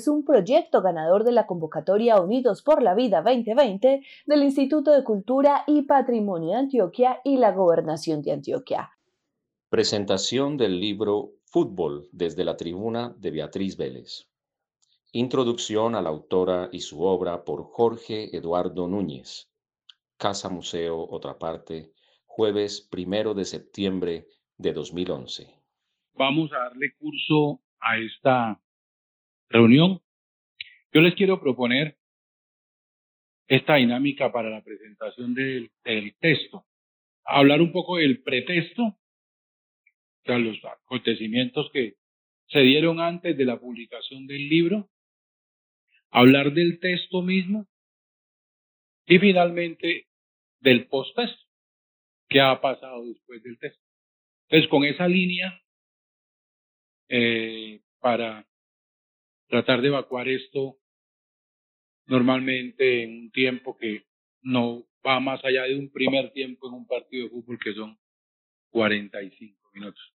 Es un proyecto ganador de la convocatoria Unidos por la Vida 2020 del Instituto de Cultura y Patrimonio de Antioquia y la Gobernación de Antioquia. Presentación del libro Fútbol desde la tribuna de Beatriz Vélez. Introducción a la autora y su obra por Jorge Eduardo Núñez. Casa Museo, otra parte, jueves primero de septiembre de 2011. Vamos a darle curso a esta reunión. Yo les quiero proponer esta dinámica para la presentación del, texto. Hablar un poco del pretexto sea, los acontecimientos que se dieron antes de la publicación del libro, hablar del texto mismo y finalmente del post-texto, que ha pasado después del texto. Entonces, con esa línea, eh, para tratar de evacuar esto normalmente en un tiempo que no va más allá de un primer tiempo en un partido de fútbol que son 45 minutos.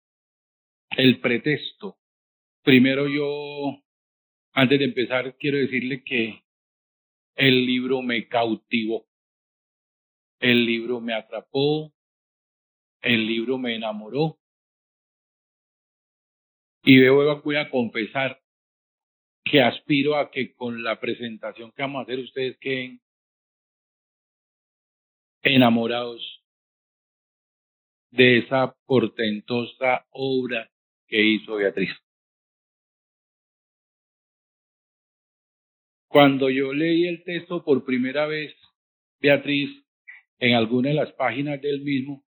El pretexto. Primero yo, antes de empezar, quiero decirle que el libro me cautivó. El libro me atrapó. El libro me enamoró. Y luego voy a confesar que aspiro a que con la presentación que vamos a hacer ustedes queden enamorados de esa portentosa obra que hizo Beatriz. Cuando yo leí el texto por primera vez, Beatriz, en alguna de las páginas del mismo,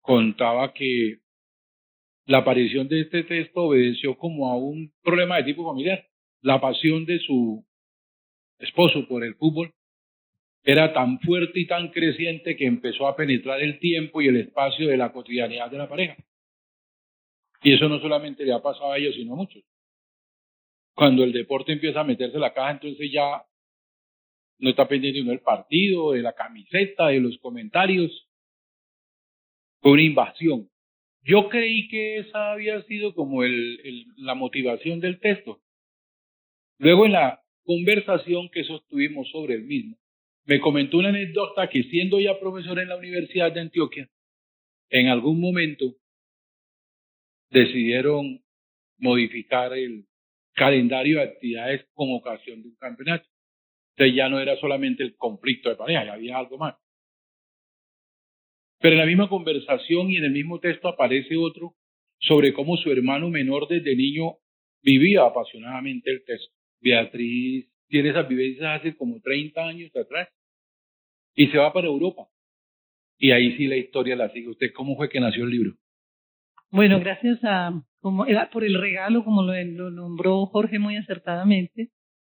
contaba que la aparición de este texto obedeció como a un problema de tipo familiar. La pasión de su esposo por el fútbol era tan fuerte y tan creciente que empezó a penetrar el tiempo y el espacio de la cotidianidad de la pareja. Y eso no solamente le ha pasado a ellos, sino a muchos. Cuando el deporte empieza a meterse la caja, entonces ya no está pendiente uno del partido, de la camiseta, de los comentarios. Fue una invasión. Yo creí que esa había sido como el, la motivación del texto. Luego en la conversación que sostuvimos sobre el mismo, me comentó una anécdota que siendo ya profesor en la Universidad de Antioquia, en algún momento decidieron modificar el calendario de actividades con ocasión de un campeonato. Entonces ya no era solamente el conflicto de pareja, ya había algo más. Pero en la misma conversación y en el mismo texto aparece otro sobre cómo su hermano menor desde niño vivía apasionadamente el texto. Beatriz tiene esas vivencias hace como 30 años atrás y se va para Europa. Y ahí sí la historia la sigue. ¿Usted cómo fue que nació el libro? Bueno, gracias a como, por el regalo, como lo, lo, nombró Jorge muy acertadamente,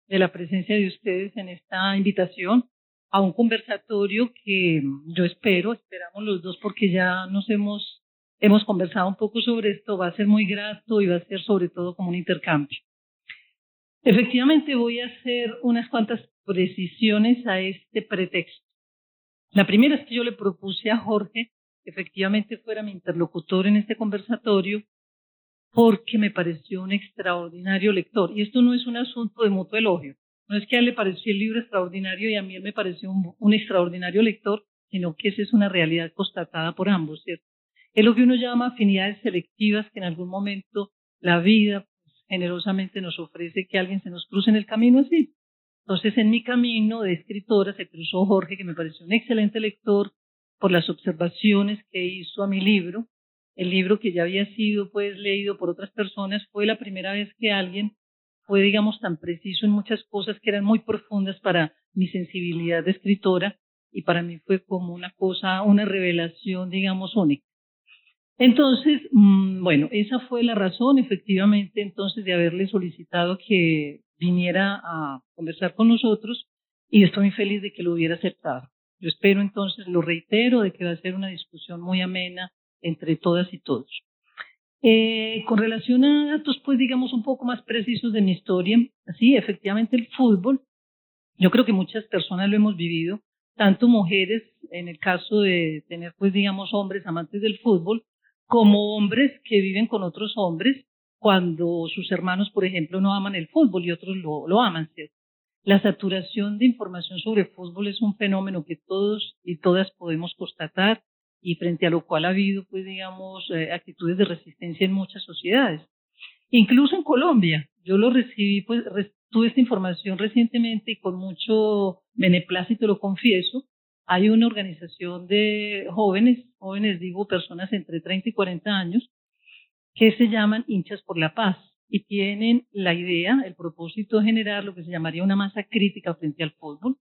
de la presencia de ustedes en esta invitación a un conversatorio que yo espero, esperamos los dos porque ya nos hemos, hemos conversado un poco sobre esto, va a ser muy grato y va a ser sobre todo como un intercambio. Efectivamente voy a hacer unas cuantas precisiones a este pretexto. La primera es que yo le propuse a Jorge efectivamente fuera mi interlocutor en este conversatorio porque me pareció un extraordinario lector. Y esto no es un asunto de mutuo elogio. No es que a él le pareció el libro extraordinario y a mí él me pareció un, extraordinario lector, sino que esa es una realidad constatada por ambos, ¿cierto? Es lo que uno llama afinidades selectivas que en algún momento la vida generosamente nos ofrece que alguien se nos cruce en el camino así. Entonces, en mi camino de escritora se cruzó Jorge, que me pareció un excelente lector, por las observaciones que hizo a mi libro. El libro que ya había sido pues leído por otras personas fue la primera vez que alguien fue digamos tan preciso en muchas cosas que eran muy profundas para mi sensibilidad de escritora y para mí fue como una cosa, una revelación digamos única. Entonces, mm, bueno, esa fue la razón, efectivamente, entonces, de haberle solicitado que viniera a conversar con nosotros y estoy muy feliz de que lo hubiera aceptado. Yo espero entonces, lo reitero, de que va a ser una discusión muy amena entre todas y todos. Eh, con relación a datos, pues digamos un poco más precisos de mi historia, sí, efectivamente el fútbol, yo creo que muchas personas lo hemos vivido, tanto mujeres, en el caso de tener pues digamos hombres amantes del fútbol, como hombres que viven con otros hombres cuando sus hermanos, por ejemplo, no aman el fútbol y otros lo, lo aman. La saturación de información sobre fútbol es un fenómeno que todos y todas podemos constatar y frente a lo cual ha habido, pues, digamos, eh, actitudes de resistencia en muchas sociedades. Incluso en Colombia, yo lo recibí, pues, tuve esta información recientemente y con mucho beneplácito lo confieso. Hay una organización de jóvenes, jóvenes digo, personas entre 30 y 40 años, que se llaman hinchas por la paz y tienen la idea, el propósito de generar lo que se llamaría una masa crítica frente al fútbol,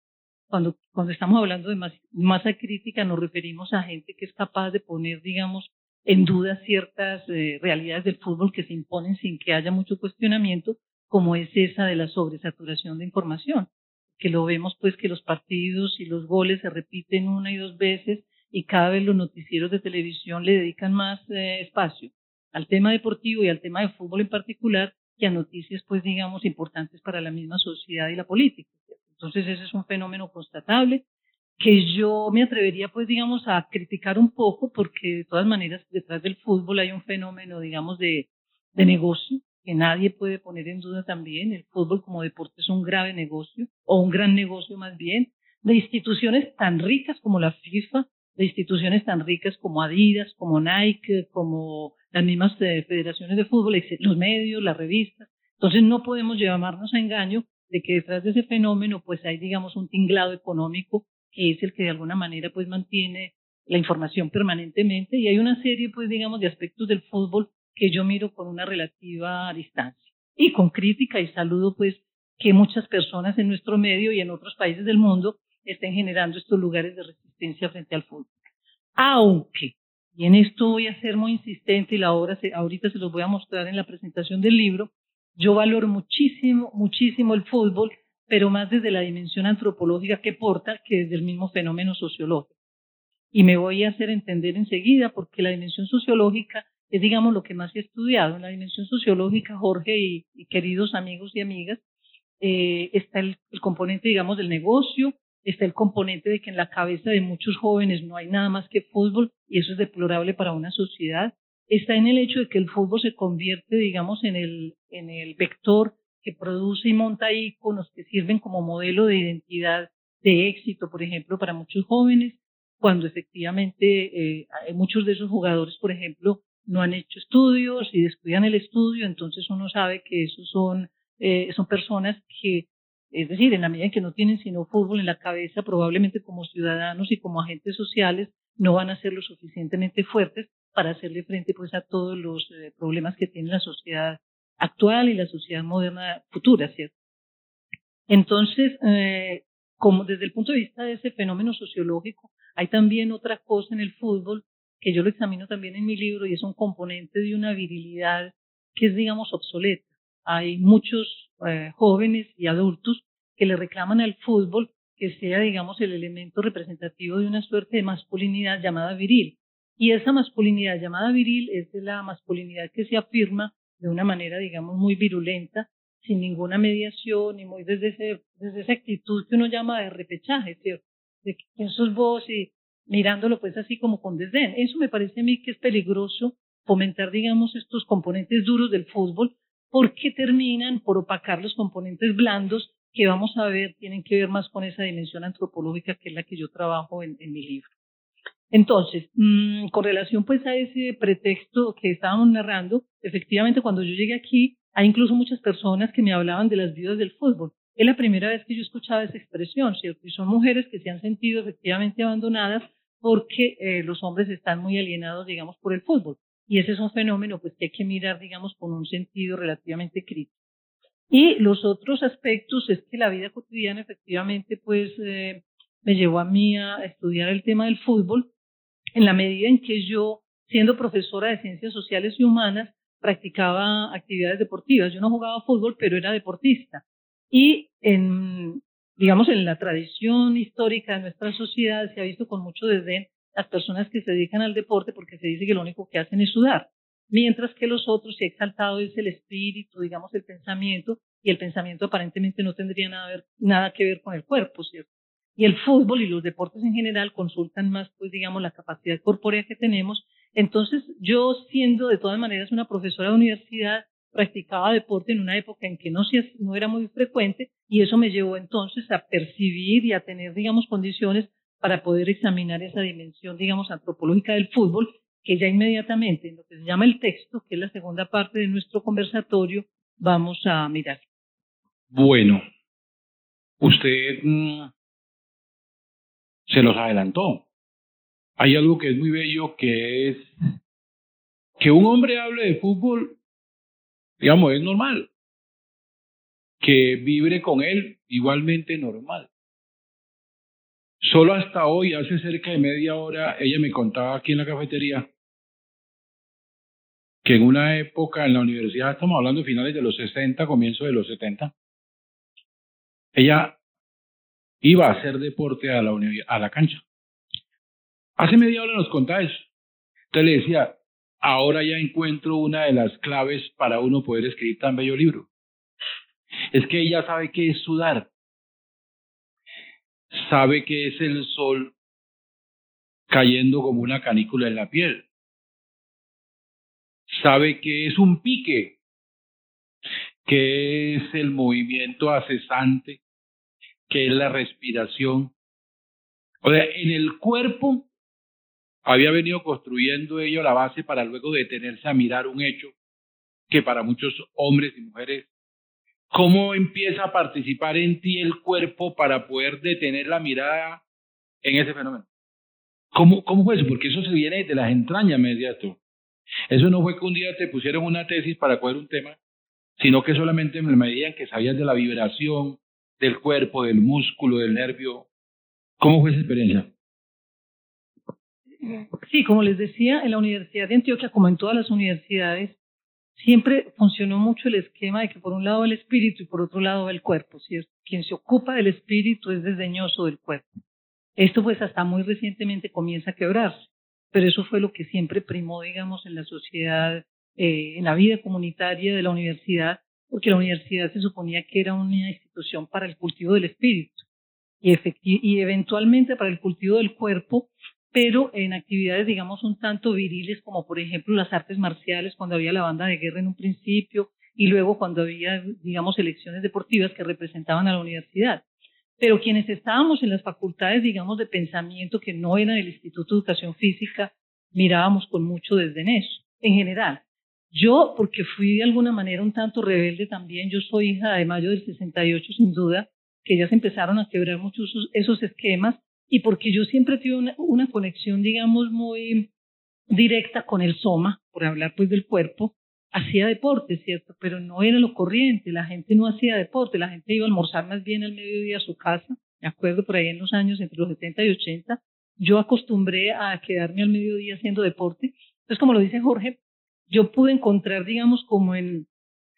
cuando, estamos hablando de masa crítica nos referimos a gente que es capaz de poner, digamos, en duda ciertas eh, realidades del fútbol que se imponen sin que haya mucho cuestionamiento, como es esa de la sobresaturación de información, que lo vemos pues que los partidos y los goles se repiten una y dos veces y cada vez los noticieros de televisión le dedican más eh, espacio al tema deportivo y al tema de fútbol en particular que a noticias pues digamos importantes para la misma sociedad y la política. Entonces ese es un fenómeno constatable que yo me atrevería pues digamos a criticar un poco porque de todas maneras detrás del fútbol hay un fenómeno digamos de, de negocio que nadie puede poner en duda también. El fútbol como deporte es un grave negocio o un gran negocio más bien de instituciones tan ricas como la FIFA, de instituciones tan ricas como Adidas, como Nike, como las mismas eh, federaciones de fútbol, los medios, las revistas. Entonces no podemos llevarnos a engaño de que detrás de ese fenómeno pues hay digamos un tinglado económico que es el que de alguna manera pues mantiene la información permanentemente y hay una serie pues digamos de aspectos del fútbol que yo miro con una relativa distancia y con crítica y saludo pues que muchas personas en nuestro medio y en otros países del mundo estén generando estos lugares de resistencia frente al fútbol. Aunque, y en esto voy a ser muy insistente y la obra se, ahorita se los voy a mostrar en la presentación del libro, yo valoro muchísimo, muchísimo el fútbol, pero más desde la dimensión antropológica que porta que desde el mismo fenómeno sociológico. Y me voy a hacer entender enseguida porque la dimensión sociológica es, digamos, lo que más he estudiado. En la dimensión sociológica, Jorge y, queridos amigos y amigas, eh, está el, componente, digamos, del negocio, está el componente de que en la cabeza de muchos jóvenes no hay nada más que fútbol y eso es deplorable para una sociedad está en el hecho de que el fútbol se convierte, digamos, en el, en el vector que produce y monta íconos que sirven como modelo de identidad de éxito, por ejemplo, para muchos jóvenes, cuando efectivamente eh, muchos de esos jugadores, por ejemplo, no han hecho estudios y descuidan el estudio, entonces uno sabe que esos son, eh, son personas que, es decir, en la medida en que no tienen sino fútbol en la cabeza, probablemente como ciudadanos y como agentes sociales, no van a ser lo suficientemente fuertes para hacerle frente pues a todos los eh, problemas que tiene la sociedad actual y la sociedad moderna futura, ¿cierto? Entonces, eh, como desde el punto de vista de ese fenómeno sociológico, hay también otra cosa en el fútbol que yo lo examino también en mi libro y es un componente de una virilidad que es, digamos, obsoleta. Hay muchos eh, jóvenes y adultos que le reclaman al fútbol que sea, digamos, el elemento representativo de una suerte de masculinidad llamada viril. Y esa masculinidad llamada viril es la masculinidad que se afirma de una manera, digamos, muy virulenta, sin ninguna mediación y muy desde, ese, desde esa actitud que uno llama de repechaje, ¿cierto? De quién sos vos y mirándolo pues así como con desdén. Eso me parece a mí que es peligroso fomentar, digamos, estos componentes duros del fútbol porque terminan por opacar los componentes blandos que vamos a ver tienen que ver más con esa dimensión antropológica que es la que yo trabajo en, mi libro. Entonces, mmm, con relación pues a ese pretexto que estábamos narrando, efectivamente cuando yo llegué aquí, hay incluso muchas personas que me hablaban de las viudas del fútbol. Es la primera vez que yo escuchaba esa expresión, ¿cierto? Y son mujeres que se han sentido efectivamente abandonadas porque eh, los hombres están muy alienados, digamos, por el fútbol. Y ese es un fenómeno pues que hay que mirar, digamos, con un sentido relativamente crítico. Y los otros aspectos es que la vida cotidiana efectivamente pues eh, me llevó a mí a estudiar el tema del fútbol en la medida en que yo siendo profesora de ciencias sociales y humanas, practicaba actividades deportivas. Yo no jugaba fútbol, pero era deportista. Y en, digamos, en la tradición histórica de nuestra sociedad se ha visto con mucho desdén las personas que se dedican al deporte porque se dice que lo único que hacen es sudar, mientras que los otros se ha exaltado es el espíritu, digamos, el pensamiento, y el pensamiento aparentemente no tendría nada, nada que ver con el cuerpo, ¿cierto? Y el fútbol y los deportes en general consultan más, pues, digamos, la capacidad corpórea que tenemos. Entonces, yo siendo de todas maneras una profesora de universidad, practicaba deporte en una época en que no, no era muy frecuente y eso me llevó entonces a percibir y a tener, digamos, condiciones para poder examinar esa dimensión, digamos, antropológica del fútbol, que ya inmediatamente en lo que se llama el texto, que es la segunda parte de nuestro conversatorio, vamos a mirar. Bueno, usted mm, se los adelantó. Hay algo que es muy bello, que es que un hombre hable de fútbol, digamos, es normal. Que vibre con él, igualmente normal. Solo hasta hoy, hace cerca de media hora, ella me contaba aquí en la cafetería que en una época en la universidad, estamos hablando de finales de los 60, comienzo de los 70, ella iba a hacer deporte a la, a la cancha. Hace media hora nos contaba eso. Entonces le decía, ahora ya encuentro una de las claves para uno poder escribir tan bello libro. Es que ella sabe qué es sudar. Sabe que es el sol cayendo como una canícula en la piel. Sabe que es un pique, que es el movimiento acesante que es la respiración. O sea, en el cuerpo había venido construyendo ello la base para luego detenerse a mirar un hecho que para muchos hombres y mujeres, ¿cómo empieza a participar en ti el cuerpo para poder detener la mirada en ese fenómeno? ¿Cómo, cómo fue eso? Porque eso se viene de las entrañas, me. Eso no fue que un día te pusieron una tesis para coger un tema, sino que solamente me medían que sabías de la vibración, del cuerpo, del músculo, del nervio. ¿Cómo fue esa experiencia? Sí, como les decía, en la Universidad de Antioquia, como en todas las universidades, siempre funcionó mucho el esquema de que por un lado el espíritu y por otro lado el cuerpo. Si quien se ocupa del espíritu es desdeñoso del cuerpo. Esto pues hasta muy recientemente comienza a quebrarse, pero eso fue lo que siempre primó, digamos, en la sociedad, eh, en la vida comunitaria de la universidad, porque la universidad se suponía que era una institución para el cultivo del espíritu y, y eventualmente para el cultivo del cuerpo, pero en actividades, digamos, un tanto viriles, como por ejemplo las artes marciales, cuando había la banda de guerra en un principio, y luego cuando había, digamos, elecciones deportivas que representaban a la universidad. Pero quienes estábamos en las facultades, digamos, de pensamiento, que no eran el Instituto de Educación Física, mirábamos con mucho desdén en general. Yo, porque fui de alguna manera un tanto rebelde también, yo soy hija de mayo del 68 sin duda, que ya se empezaron a quebrar muchos esos, esquemas y porque yo siempre tuve una, conexión, digamos, muy directa con el soma, por hablar pues del cuerpo, hacía deporte, ¿cierto? Pero no era lo corriente, la gente no hacía deporte, la gente iba a almorzar más bien al mediodía a su casa, me acuerdo por ahí en los años entre los 70 y 80, yo acostumbré a quedarme al mediodía haciendo deporte. Entonces, como lo dice Jorge, yo pude encontrar, digamos, como en,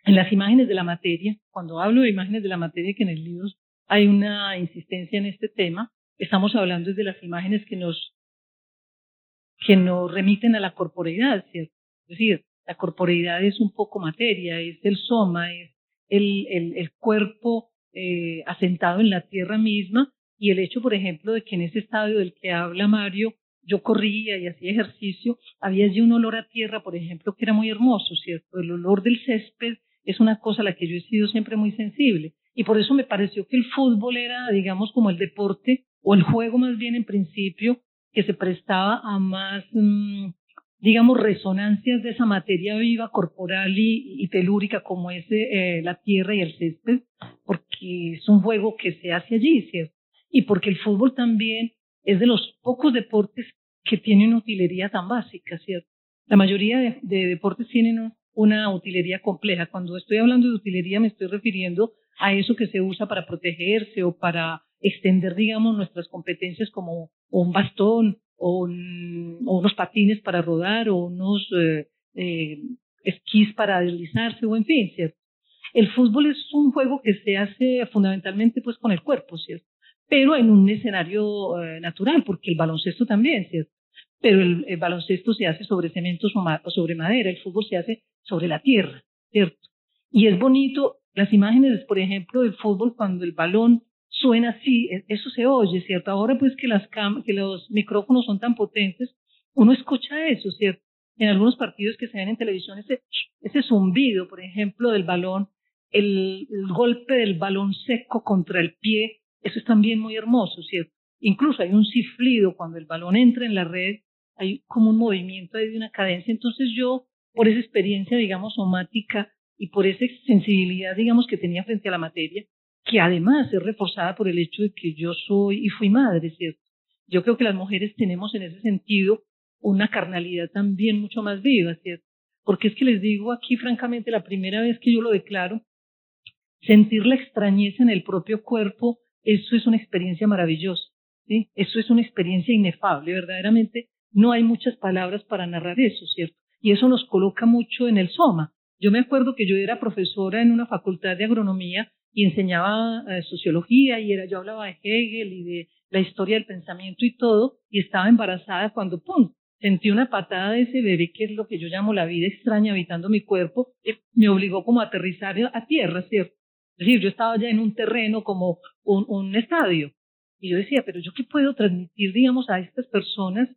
en las imágenes de la materia, cuando hablo de imágenes de la materia, que en el libro hay una insistencia en este tema, estamos hablando de las imágenes que nos, que nos remiten a la corporeidad, ¿cierto? Es decir, la corporeidad es un poco materia, es el soma, es el, el, el cuerpo eh, asentado en la tierra misma y el hecho, por ejemplo, de que en ese estadio del que habla Mario, yo corría y hacía ejercicio, había allí un olor a tierra, por ejemplo, que era muy hermoso, ¿cierto? El olor del césped es una cosa a la que yo he sido siempre muy sensible. Y por eso me pareció que el fútbol era, digamos, como el deporte, o el juego más bien en principio, que se prestaba a más, mm, digamos, resonancias de esa materia viva, corporal y, telúrica como es eh, la tierra y el césped, porque es un juego que se hace allí, ¿cierto? Y porque el fútbol también es de los pocos deportes que tienen una utilería tan básica, ¿cierto? La mayoría de, deportes tienen una utilería compleja. Cuando estoy hablando de utilería me estoy refiriendo a eso que se usa para protegerse o para extender, digamos, nuestras competencias como un bastón o, unos patines para rodar o unos eh, eh, esquís para deslizarse o en fin, ¿cierto? El fútbol es un juego que se hace fundamentalmente pues con el cuerpo, ¿cierto? Pero en un escenario eh, natural, porque el baloncesto también, ¿cierto? Pero el, el, baloncesto se hace sobre cementos o sobre madera, el fútbol se hace sobre la tierra, ¿cierto? Y es bonito las imágenes, por ejemplo, del fútbol cuando el balón suena así, e, eso se oye, ¿cierto? Ahora pues que, las los micrófonos son tan potentes, uno escucha eso, ¿cierto? En algunos partidos que se ven en televisión, ese, ese zumbido, por ejemplo, del balón, el, el golpe del balón seco contra el pie, eso es también muy hermoso, ¿cierto? Incluso hay un ciflido cuando el balón entra en la red, hay como un movimiento de una cadencia. Entonces yo, por esa experiencia, digamos, somática y por esa sensibilidad, digamos, que tenía frente a la materia, que además es reforzada por el hecho de que yo soy y fui madre, ¿cierto? Yo creo que las mujeres tenemos en ese sentido una carnalidad también mucho más viva, ¿cierto? Porque es que les digo aquí, francamente, la primera vez que yo lo declaro, sentir la extrañeza en el propio cuerpo, eso es una experiencia maravillosa, ¿sí? Eso es una experiencia inefable, verdaderamente no hay muchas palabras para narrar eso, ¿cierto? Y eso nos coloca mucho en el soma. Yo me acuerdo que yo era profesora en una facultad de agronomía y enseñaba eh, sociología y era, yo hablaba de Hegel y de la historia del pensamiento y todo, y estaba embarazada cuando, ¡pum!, sentí una patada de ese bebé, que es lo que yo llamo la vida extraña habitando mi cuerpo, me obligó como a aterrizar a tierra, ¿cierto? Es decir, yo estaba ya en un terreno como un, un estadio. Y yo decía, pero yo qué puedo transmitir, digamos, a estas personas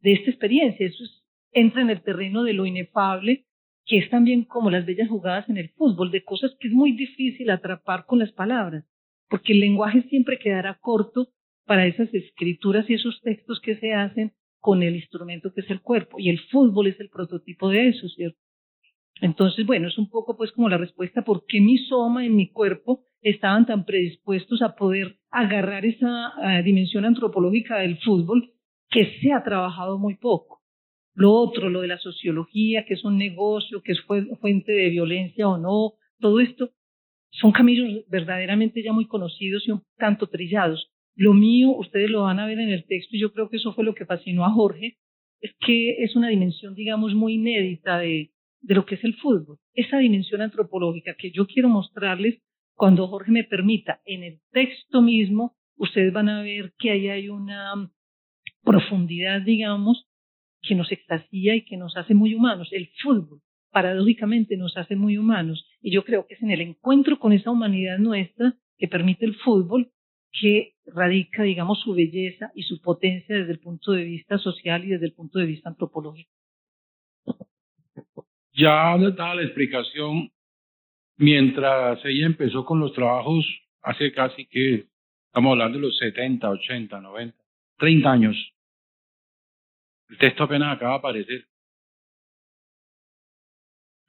de esta experiencia? Eso es, entra en el terreno de lo inefable que es también como las bellas jugadas en el fútbol, de cosas que es muy difícil atrapar con las palabras, porque el lenguaje siempre quedará corto para esas escrituras y esos textos que se hacen con el instrumento que es el cuerpo, y el fútbol es el prototipo de eso, ¿cierto? Entonces, bueno, es un poco pues como la respuesta por qué mi soma en mi cuerpo estaban tan predispuestos a poder agarrar esa uh, dimensión antropológica del fútbol que se ha trabajado muy poco. Lo otro, lo de la sociología, que es un negocio, que es fuente de violencia o no, todo esto son caminos verdaderamente ya muy conocidos y un tanto trillados. Lo mío, ustedes lo van a ver en el texto y yo creo que eso fue lo que fascinó a Jorge, es que es una dimensión, digamos, muy inédita de, de lo que es el fútbol. Esa dimensión antropológica que yo quiero mostrarles cuando Jorge me permita en el texto mismo, ustedes van a ver que ahí hay una profundidad, digamos, que nos extasía y que nos hace muy humanos. El fútbol, paradójicamente, nos hace muy humanos. Y yo creo que es en el encuentro con esa humanidad nuestra que permite el fútbol que radica, digamos, su belleza y su potencia desde el punto de vista social y desde el punto de vista antropológico. Ya dada la explicación, mientras ella empezó con los trabajos hace casi que, estamos hablando de los 70, 80, 90, 30 años, el texto apenas acaba de aparecer.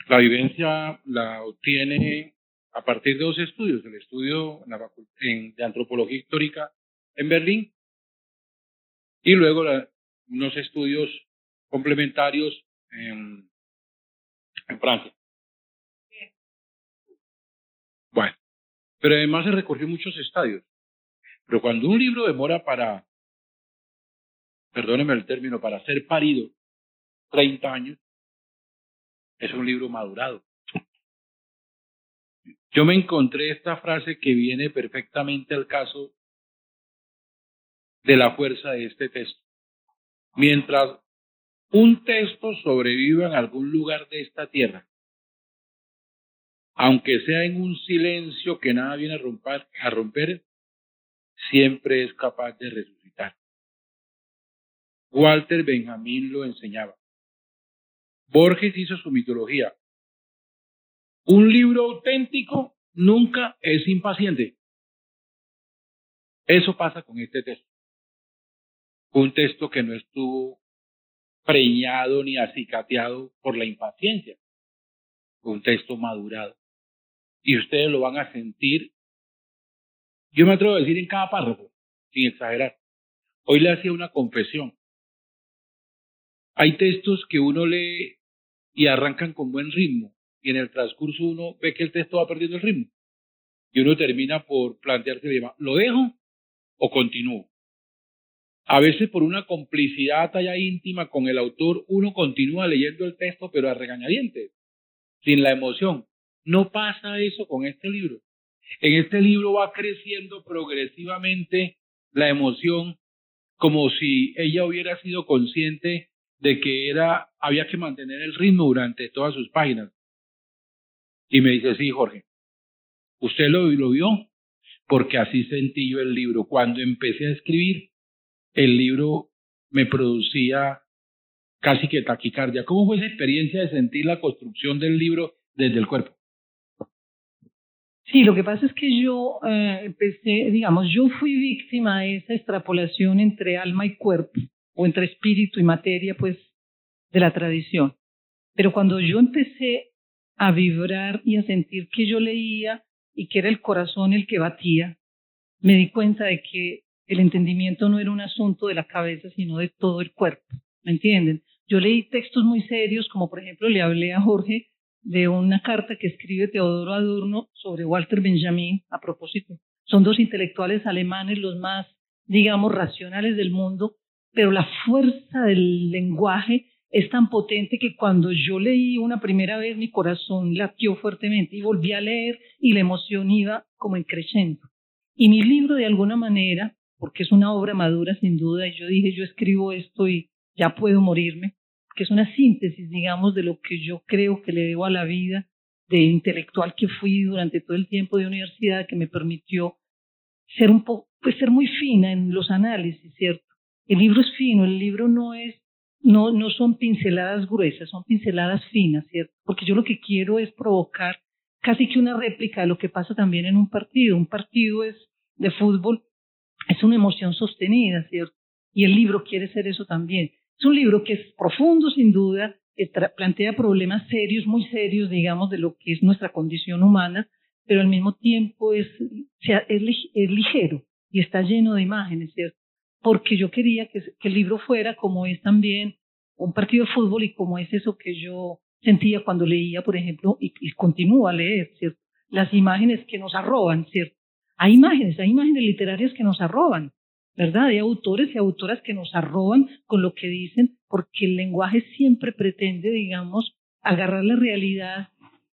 La vivencia la obtiene a partir de dos estudios, el estudio de antropología histórica en Berlín y luego unos estudios complementarios en, en Francia. Bueno, pero además se recorrió muchos estadios. Pero cuando un libro demora para perdóneme el término, para ser parido 30 años, es un libro madurado. Yo me encontré esta frase que viene perfectamente al caso de la fuerza de este texto. Mientras un texto sobreviva en algún lugar de esta tierra, aunque sea en un silencio que nada viene a romper, a romper siempre es capaz de resucitar. Walter Benjamin lo enseñaba. Borges hizo su mitología. Un libro auténtico nunca es impaciente. Eso pasa con este texto. Un texto que no estuvo preñado ni acicateado por la impaciencia. Un texto madurado. Y ustedes lo van a sentir, yo me atrevo a decir en cada párrafo, sin exagerar. Hoy le hacía una confesión. Hay textos que uno lee y arrancan con buen ritmo y en el transcurso uno ve que el texto va perdiendo el ritmo y uno termina por plantearse, ¿lo dejo o continúo? a veces por una complicidad allá íntima con el autor, uno continúa leyendo el texto, pero a regañadientes, sin la emoción. No pasa eso con este libro. En este libro va creciendo progresivamente la emoción como si ella hubiera sido consciente de que era, había que mantener el ritmo durante todas sus páginas. Y me dice, sí, Jorge, usted lo, lo vio porque así sentí yo el libro. Cuando empecé a escribir, el libro me producía casi que taquicardia. ¿Cómo fue esa experiencia de sentir la construcción del libro desde el cuerpo? Sí, lo que pasa es que yo eh, empecé, digamos, yo fui víctima de esa extrapolación entre alma y cuerpo, o entre espíritu y materia, pues, de la tradición. Pero cuando yo empecé a vibrar y a sentir que yo leía y que era el corazón el que batía, me di cuenta de que el entendimiento no era un asunto de la cabeza, sino de todo el cuerpo. ¿Me entienden? Yo leí textos muy serios, como por ejemplo le hablé a Jorge de una carta que escribe Teodoro Adorno sobre Walter Benjamin a propósito. Son dos intelectuales alemanes, los más, digamos, racionales del mundo, pero la fuerza del lenguaje es tan potente que cuando yo leí una primera vez mi corazón latió fuertemente y volví a leer y la emoción iba como en creciendo. Y mi libro de alguna manera, porque es una obra madura sin duda, y yo dije yo escribo esto y ya puedo morirme, que es una síntesis, digamos, de lo que yo creo que le debo a la vida de intelectual que fui durante todo el tiempo de universidad, que me permitió ser un poco, pues ser muy fina en los análisis, ¿cierto? El libro es fino, el libro no es, no, no son pinceladas gruesas, son pinceladas finas, ¿cierto? Porque yo lo que quiero es provocar casi que una réplica de lo que pasa también en un partido. Un partido es de fútbol, es una emoción sostenida, ¿cierto? Y el libro quiere ser eso también. Es un libro que es profundo, sin duda, que plantea problemas serios, muy serios, digamos, de lo que es nuestra condición humana, pero al mismo tiempo es, es, ligero y está lleno de imágenes, ¿cierto? Porque yo quería que, el libro fuera como es también un partido de fútbol y como es eso que yo sentía cuando leía, por ejemplo, y, continúo a leer, ¿cierto? Las imágenes que nos arroban, ¿cierto? Hay imágenes, hay imágenes literarias que nos arroban, ¿verdad? Hay autores y autoras que nos arroban con lo que dicen porque el lenguaje siempre pretende, digamos, agarrar la realidad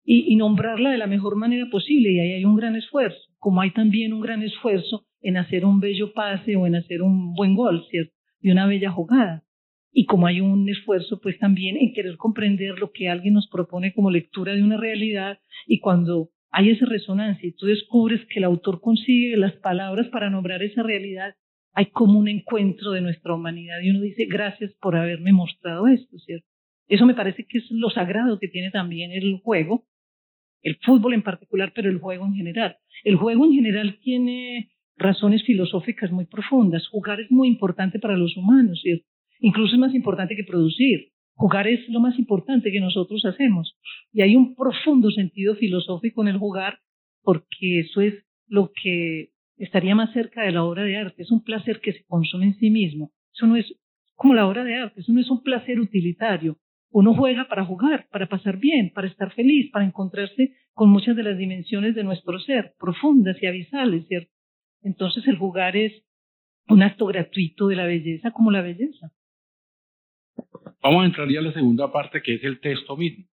y, nombrarla de la mejor manera posible y ahí hay un gran esfuerzo, como hay también un gran esfuerzo en hacer un bello pase o en hacer un buen gol, ¿cierto? Y una bella jugada. Y como hay un esfuerzo, pues también en querer comprender lo que alguien nos propone como lectura de una realidad y cuando hay esa resonancia y tú descubres que el autor consigue las palabras para nombrar esa realidad, hay como un encuentro de nuestra humanidad y uno dice, gracias por haberme mostrado esto, ¿cierto? Eso me parece que es lo sagrado que tiene también el juego, el fútbol en particular, pero el juego en general. El juego en general tiene razones filosóficas muy profundas. Jugar es muy importante para los humanos, ¿cierto? Incluso es más importante que producir. Jugar es lo más importante que nosotros hacemos. Y hay un profundo sentido filosófico en el jugar porque eso es lo que estaría más cerca de la obra de arte. Es un placer que se consume en sí mismo. Eso no es como la obra de arte, eso no es un placer utilitario. Uno juega para jugar, para pasar bien, para estar feliz, para encontrarse con muchas de las dimensiones de nuestro ser, profundas y abisales, ¿cierto? Entonces el jugar es un acto gratuito de la belleza como la belleza. Vamos a entrar ya a la segunda parte que es el texto mismo.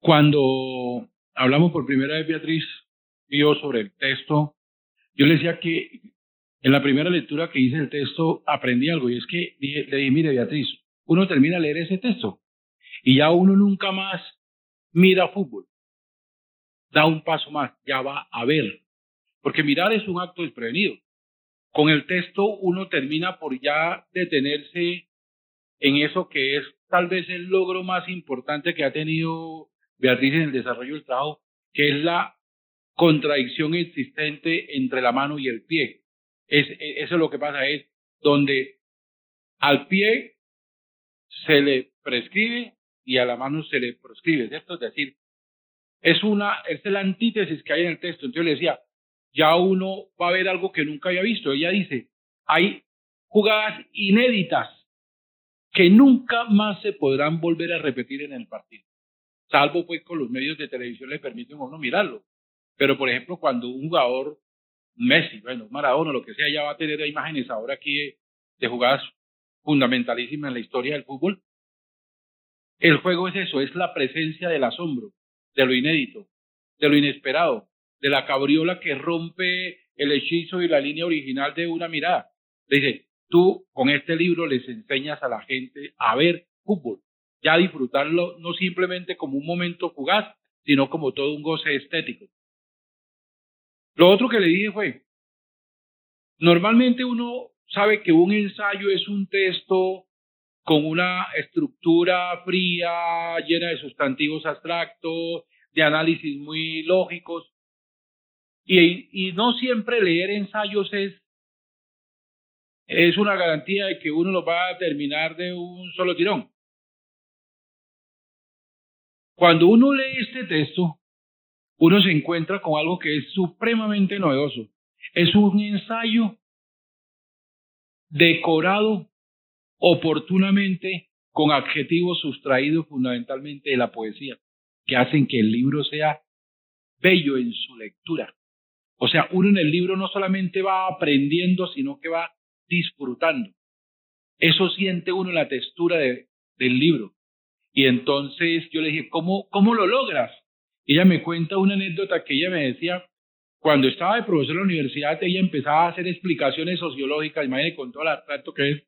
Cuando hablamos por primera vez, Beatriz, sobre el texto, yo le decía que en la primera lectura que hice el texto aprendí algo y es que le dije, mire Beatriz, uno termina de leer ese texto y ya uno nunca más mira fútbol, da un paso más, ya va a ver, porque mirar es un acto desprevenido. Con el texto uno termina por ya detenerse en eso que es tal vez el logro más importante que ha tenido Beatriz en el desarrollo del trabajo, que es la contradicción existente entre la mano y el pie. E, eso es lo que pasa, es donde al pie se le prescribe y a la mano se le proscribe, ¿cierto? Es decir, es una, es la antítesis que hay en el texto. Entonces le decía, ya uno va a ver algo que nunca había visto. Ella dice, hay jugadas inéditas que nunca más se podrán volver a repetir en el partido. Salvo pues con los medios de televisión le permiten a uno mirarlo. Pero, por ejemplo, cuando un jugador Messi, bueno, Maradona, lo que sea, ya va a tener imágenes ahora aquí de, jugadas fundamentalísimas en la historia del fútbol. El juego es eso, es la presencia del asombro, de lo inédito, de lo inesperado, de la cabriola que rompe el hechizo y la línea original de una mirada. Dice, tú con este libro les enseñas a la gente a ver fútbol, ya disfrutarlo no simplemente como un momento fugaz, sino como todo un goce estético. Lo otro que le dije fue, normalmente uno sabe que un ensayo es un texto con una estructura fría, llena de sustantivos abstractos, de análisis muy lógicos, y, y no siempre leer ensayos es, es una garantía de que uno lo va a terminar de un solo tirón. Cuando uno lee este texto, uno se encuentra con algo que es supremamente novedoso. Es un ensayo decorado oportunamente con adjetivos sustraídos fundamentalmente de la poesía, que hacen que el libro sea bello en su lectura. O sea, uno en el libro no solamente va aprendiendo, sino que va disfrutando. Eso siente uno en la textura de, del libro. Y entonces yo le dije, ¿cómo, ¿cómo lo logras? Ella me cuenta una anécdota que ella me decía, cuando estaba de profesor en la universidad, ella empezaba a hacer explicaciones sociológicas, imagínate con todo el abstracto que es,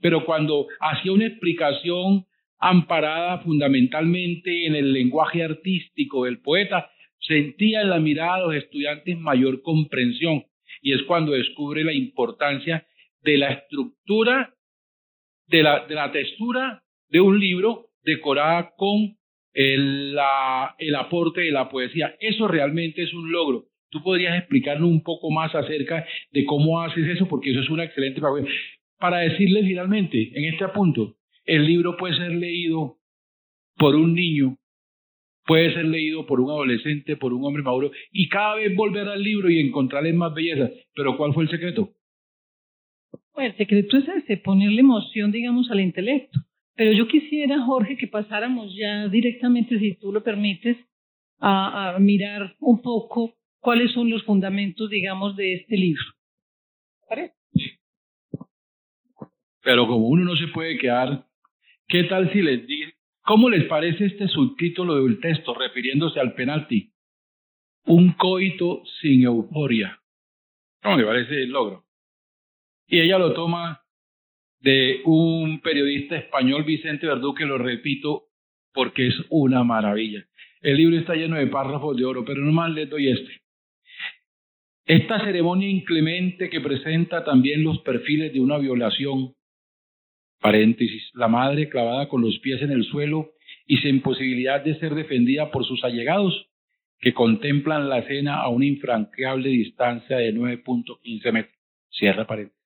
pero cuando hacía una explicación amparada fundamentalmente en el lenguaje artístico del poeta, sentía en la mirada de los estudiantes mayor comprensión y es cuando descubre la importancia de la estructura, de la, de la textura de un libro decorada con el, la, el aporte de la poesía. Eso realmente es un logro. ¿Tú podrías explicarnos un poco más acerca de cómo haces eso? Porque eso es una excelente Para decirle finalmente, en este punto, el libro puede ser leído por un niño, puede ser leído por un adolescente, por un hombre maduro, y cada vez volver al libro y encontrarle más belleza. Pero ¿cuál fue el secreto? El secreto es ese, ponerle emoción, digamos, al intelecto. Pero yo quisiera, Jorge, que pasáramos ya directamente, si tú lo permites, a mirar un poco cuáles son los fundamentos, digamos, de este libro. Pero como uno no se puede quedar, ¿qué tal si les digo, cómo les parece este subtítulo del texto refiriéndose al penalti? Un coito sin euforia. ¿Cómo le parece el logro? Y ella lo toma de un periodista español, Vicente Verdú, que lo repito porque es una maravilla. El libro está lleno de párrafos de oro, pero nomás les doy este. Esta ceremonia inclemente que presenta también los perfiles de una violación, paréntesis, la madre clavada con los pies en el suelo y sin posibilidad de ser defendida por sus allegados, que contemplan la escena a una infranqueable distancia de 9.15 metros. Cierra paréntesis.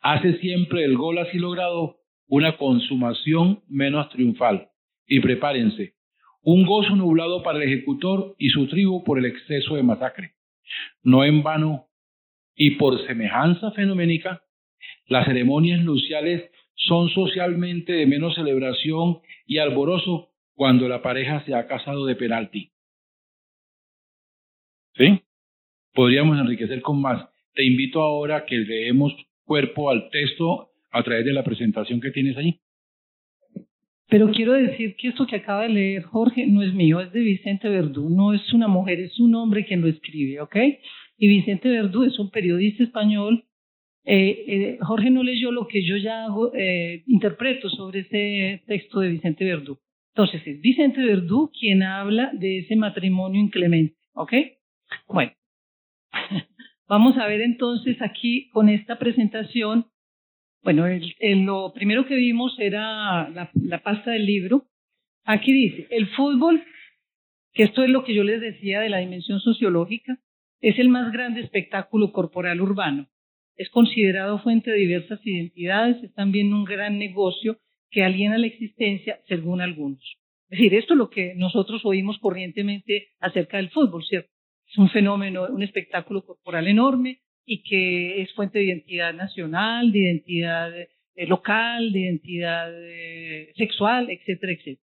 Hace siempre el gol así logrado una consumación menos triunfal. Y prepárense, un gozo nublado para el ejecutor y su tribu por el exceso de masacre. No en vano, y por semejanza fenoménica, las ceremonias nupciales son socialmente de menos celebración y alborozo cuando la pareja se ha casado de penalti. ¿Sí? Podríamos enriquecer con más. Te invito ahora a que leemos cuerpo al texto a través de la presentación que tienes allí. Pero quiero decir que esto que acaba de leer Jorge no es mío, es de Vicente Verdú, no es una mujer, es un hombre quien lo escribe, ¿ok? Y Vicente Verdú es un periodista español. Eh, eh, Jorge no leyó lo que yo ya hago, eh, interpreto sobre ese texto de Vicente Verdú. Entonces, es Vicente Verdú quien habla de ese matrimonio inclemente, ¿ok? Bueno, vamos a ver entonces aquí con esta presentación bueno, lo primero que vimos era la, la pasta del libro. Aquí dice, el fútbol, que esto es lo que yo les decía de la dimensión sociológica, es el más grande espectáculo corporal urbano. Es considerado fuente de diversas identidades, es también un gran negocio que aliena la existencia, según algunos. Es decir, esto es lo que nosotros oímos corrientemente acerca del fútbol, ¿cierto? Es un fenómeno, un espectáculo corporal enorme, y que es fuente de identidad nacional, de identidad eh, local, de identidad eh, sexual, etcétera, etcétera.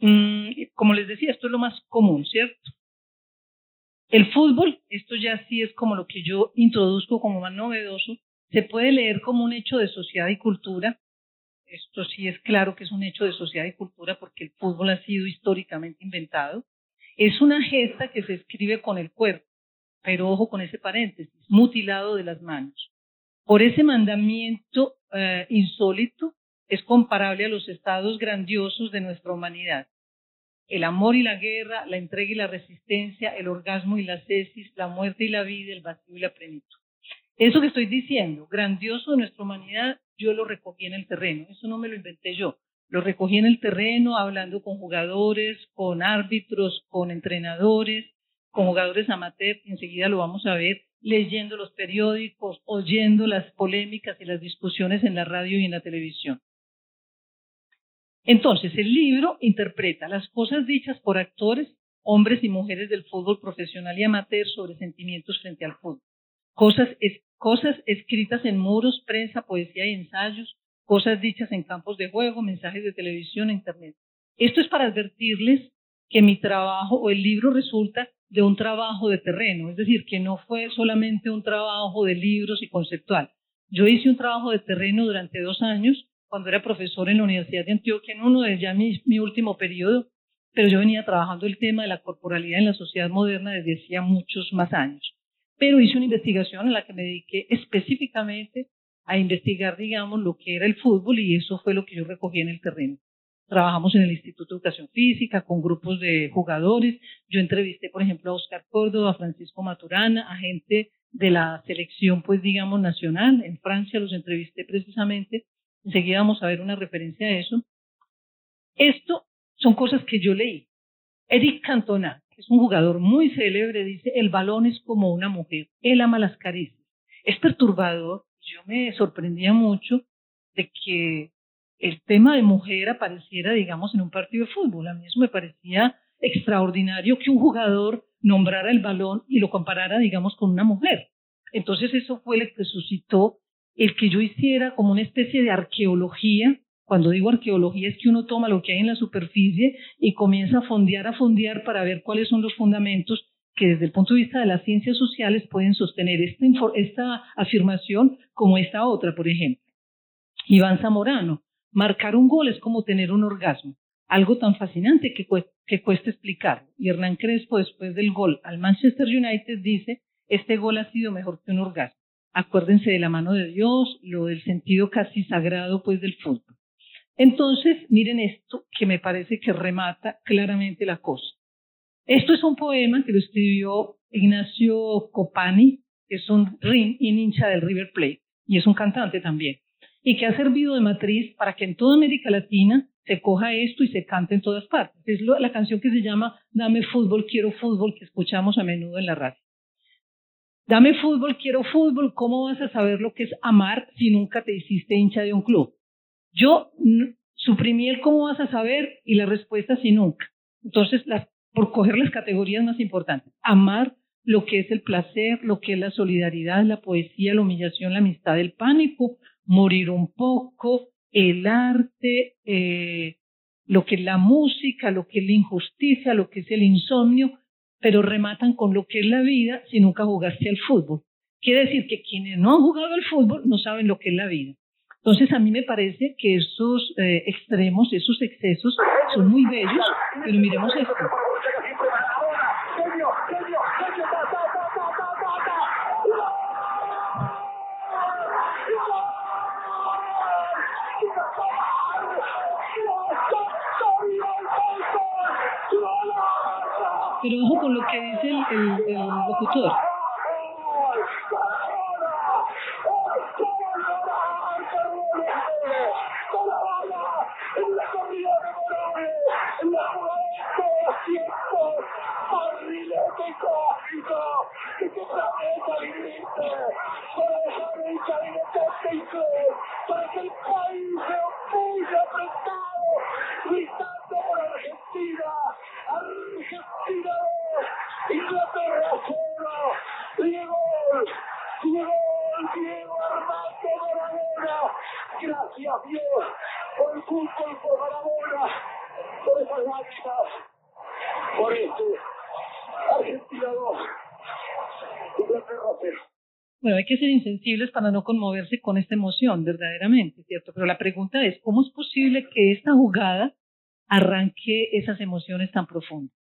Mm, como les decía, esto es lo más común, ¿cierto? El fútbol, esto ya sí es como lo que yo introduzco como más novedoso, se puede leer como un hecho de sociedad y cultura. Esto sí es claro que es un hecho de sociedad y cultura porque el fútbol ha sido históricamente inventado. Es una gesta que se escribe con el cuerpo, pero ojo con ese paréntesis, mutilado de las manos. Por ese mandamiento eh, insólito es comparable a los estados grandiosos de nuestra humanidad. El amor y la guerra, la entrega y la resistencia, el orgasmo y la cesis, la muerte y la vida, el vacío y la plenitud. Eso que estoy diciendo, grandioso de nuestra humanidad, yo lo recogí en el terreno, eso no me lo inventé yo. Lo recogí en el terreno hablando con jugadores, con árbitros, con entrenadores, con jugadores amateurs, enseguida lo vamos a ver, leyendo los periódicos, oyendo las polémicas y las discusiones en la radio y en la televisión. Entonces, el libro interpreta las cosas dichas por actores, hombres y mujeres del fútbol profesional y amateur sobre sentimientos frente al fútbol. Cosas, escritas en muros, prensa, poesía y ensayos, cosas dichas en campos de juego, mensajes de televisión, internet. Esto es para advertirles que mi trabajo o el libro resulta de un trabajo de terreno, es decir, que no fue solamente un trabajo de libros y conceptual. Yo hice un trabajo de terreno durante dos años cuando era profesor en la Universidad de Antioquia, en uno de ya mi, último periodo, pero yo venía trabajando el tema de la corporalidad en la sociedad moderna desde hacía muchos más años. Pero hice una investigación en la que me dediqué específicamente a investigar, digamos, lo que era el fútbol y eso fue lo que yo recogí en el terreno. Trabajamos en el Instituto de Educación Física con grupos de jugadores. Yo entrevisté, por ejemplo, a Oscar Córdoba, a Francisco Maturana, a gente de la selección, pues digamos, nacional. En Francia los entrevisté precisamente Enseguida vamos a ver una referencia a eso. Esto son cosas que yo leí. Eric Cantona, que es un jugador muy célebre, dice, el balón es como una mujer, él ama las caricias. Es perturbador, yo me sorprendía mucho de que el tema de mujer apareciera, digamos, en un partido de fútbol. A mí eso me parecía extraordinario que un jugador nombrara el balón y lo comparara, digamos, con una mujer. Entonces eso fue lo que suscitó el que yo hiciera como una especie de arqueología. Cuando digo arqueología es que uno toma lo que hay en la superficie y comienza a fondear, a fondear para ver cuáles son los fundamentos que desde el punto de vista de las ciencias sociales pueden sostener esta, esta afirmación como esta otra, por ejemplo. Iván Zamorano, marcar un gol es como tener un orgasmo, algo tan fascinante que, que cuesta explicar. Y Hernán Crespo, después del gol al Manchester United, dice, este gol ha sido mejor que un orgasmo acuérdense de la mano de Dios, lo del sentido casi sagrado pues del fútbol. Entonces, miren esto que me parece que remata claramente la cosa. Esto es un poema que lo escribió Ignacio Copani, que es un ring y hincha del River Plate, y es un cantante también, y que ha servido de matriz para que en toda América Latina se coja esto y se cante en todas partes. Es la canción que se llama Dame fútbol, quiero fútbol, que escuchamos a menudo en la radio. Dame fútbol, quiero fútbol. ¿Cómo vas a saber lo que es amar si nunca te hiciste hincha de un club? Yo suprimí el cómo vas a saber y la respuesta si nunca. Entonces, por coger las categorías más importantes. Amar lo que es el placer, lo que es la solidaridad, la poesía, la humillación, la amistad, el pánico, morir un poco, el arte, eh, lo que es la música, lo que es la injusticia, lo que es el insomnio, pero rematan con lo que es la vida si nunca jugaste al fútbol. Quiere decir que quienes no han jugado al fútbol no saben lo que es la vida. Entonces a mí me parece que esos eh, extremos, esos excesos son muy bellos, pero miremos esto. Pero ojo con lo que dice el, el, locutor. para que el país se muy apretado, gritando por Argentina, Argentina, Inglaterra cero, Diego, Diego, Diego Armando Maradona, gracias Dios por el fútbol, por Maradona, por esas lágrimas, por este Argentina 2. Inglaterra 0. Bueno, hay que ser insensibles para no conmoverse con esta emoción, verdaderamente, ¿cierto? Pero la pregunta es, ¿cómo es posible que esta jugada arranque esas emociones tan profundas?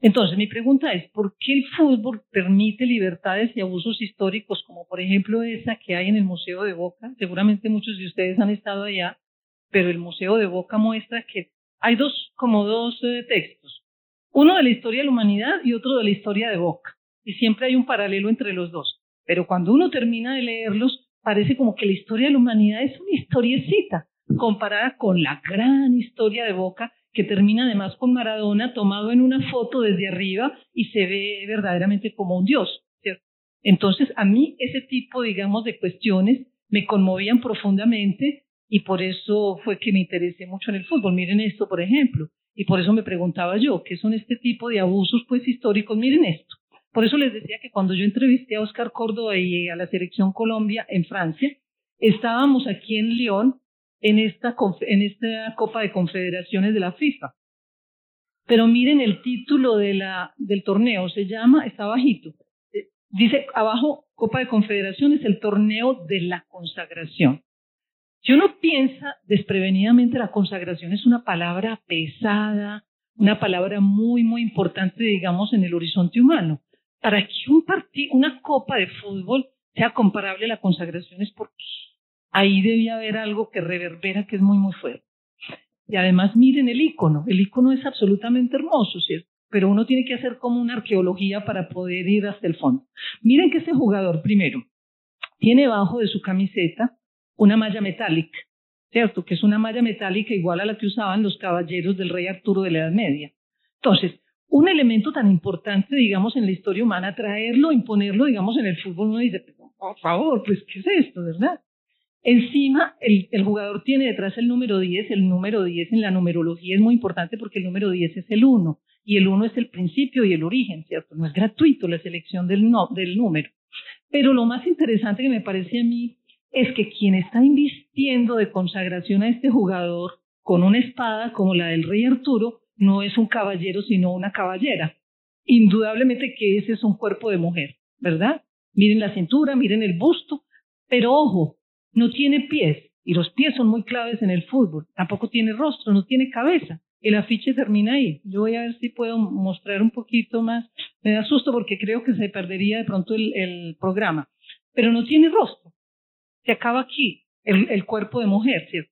Entonces, mi pregunta es, ¿por qué el fútbol permite libertades y abusos históricos, como por ejemplo esa que hay en el Museo de Boca? Seguramente muchos de ustedes han estado allá, pero el Museo de Boca muestra que hay dos, como dos eh, textos, uno de la historia de la humanidad y otro de la historia de Boca, y siempre hay un paralelo entre los dos. Pero cuando uno termina de leerlos, parece como que la historia de la humanidad es una historiecita comparada con la gran historia de Boca que termina además con Maradona tomado en una foto desde arriba y se ve verdaderamente como un dios. ¿cierto? Entonces, a mí ese tipo, digamos, de cuestiones me conmovían profundamente y por eso fue que me interesé mucho en el fútbol. Miren esto, por ejemplo, y por eso me preguntaba yo, ¿qué son este tipo de abusos pues históricos? Miren esto. Por eso les decía que cuando yo entrevisté a Oscar Córdoba y a la selección Colombia en Francia, estábamos aquí en Lyon en esta, en esta Copa de Confederaciones de la FIFA. Pero miren el título del torneo, se llama, está bajito, eh, dice abajo Copa de Confederaciones, el torneo de la consagración. Si uno piensa desprevenidamente, la consagración es una palabra pesada, una palabra muy, muy importante, digamos, en el horizonte humano. Para que un partido, una copa de fútbol sea comparable a la consagración es porque ahí debía haber algo que reverbera que es muy, muy fuerte. Y además miren el icono, el icono es absolutamente hermoso, ¿cierto? Pero uno tiene que hacer como una arqueología para poder ir hasta el fondo. Miren que este jugador, primero, tiene bajo de su camiseta una malla metálica, ¿cierto? Que es una malla metálica igual a la que usaban los caballeros del rey Arturo de la Edad Media. Entonces, un elemento tan importante, digamos, en la historia humana, traerlo, imponerlo, digamos, en el fútbol, uno dice, por favor, pues, ¿qué es esto, verdad? Encima, el, jugador tiene detrás el número 10. El número 10 en la numerología es muy importante porque el número 10 es el 1 y el 1 es el principio y el origen, ¿cierto? No es gratuito la selección del, no, del número. Pero lo más interesante que me parece a mí es que quien está invistiendo de consagración a este jugador con una espada como la del rey Arturo no es un caballero sino una caballera. Indudablemente que ese es un cuerpo de mujer, ¿verdad? Miren la cintura, miren el busto, pero ojo, no tiene pies, y los pies son muy claves en el fútbol, tampoco tiene rostro, no tiene cabeza. El afiche termina ahí. Yo voy a ver si puedo mostrar un poquito más. Me da susto porque creo que se perdería de pronto el, programa. Pero no tiene rostro. Se acaba aquí el, el cuerpo de mujer, ¿cierto?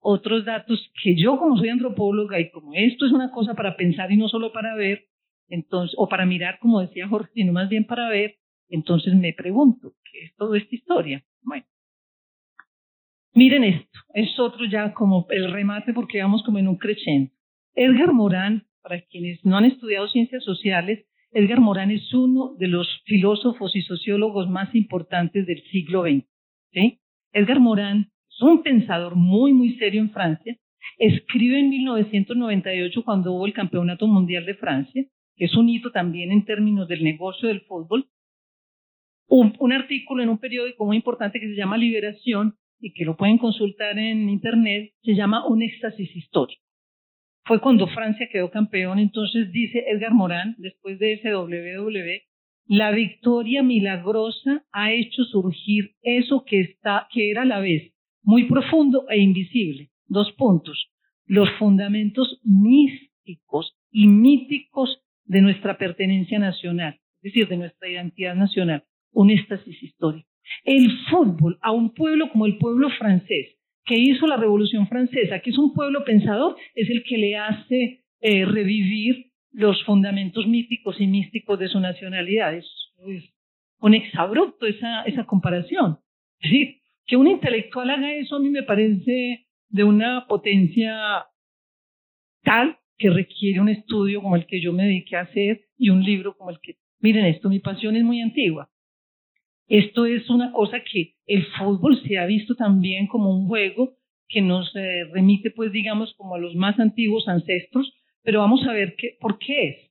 Otros datos que yo como soy antropóloga y como esto es una cosa para pensar y no solo para ver, entonces, o para mirar, como decía Jorge, sino más bien para ver, entonces me pregunto, ¿qué es toda esta historia? Bueno, Miren esto, es otro ya como el remate porque vamos como en un crescendo. Edgar Morán, para quienes no han estudiado ciencias sociales, Edgar Morán es uno de los filósofos y sociólogos más importantes del siglo XX. Edgar Morán un pensador muy, muy serio en Francia. Escribe en 1998 cuando hubo el Campeonato Mundial de Francia, que es un hito también en términos del negocio del fútbol, un, artículo en un periódico muy importante que se llama Liberación, y que lo pueden consultar en internet, se llama Un éxtasis histórico. Fue cuando Francia quedó campeón, entonces dice Edgar Morán, después de ese WW, la victoria milagrosa ha hecho surgir eso que, está, que era la vez muy profundo e invisible. Dos puntos. Los fundamentos místicos y míticos de nuestra pertenencia nacional, es decir, de nuestra identidad nacional. Un éxtasis histórico el fútbol a un pueblo como el pueblo francés, que hizo la Revolución Francesa, que es un pueblo pensador, es el que le hace eh, revivir los fundamentos míticos y místicos de su nacionalidad. Es, un exabrupto esa, esa comparación. Es que un intelectual haga eso a mí me parece de una potencia tal que requiere un estudio como el que yo me dediqué a hacer y un libro como el que... Miren esto, mi pasión es muy antigua. Esto es una cosa que el fútbol se ha visto también como un juego que nos eh, remite, pues digamos, como a los más antiguos ancestros, pero vamos a ver qué, por qué es.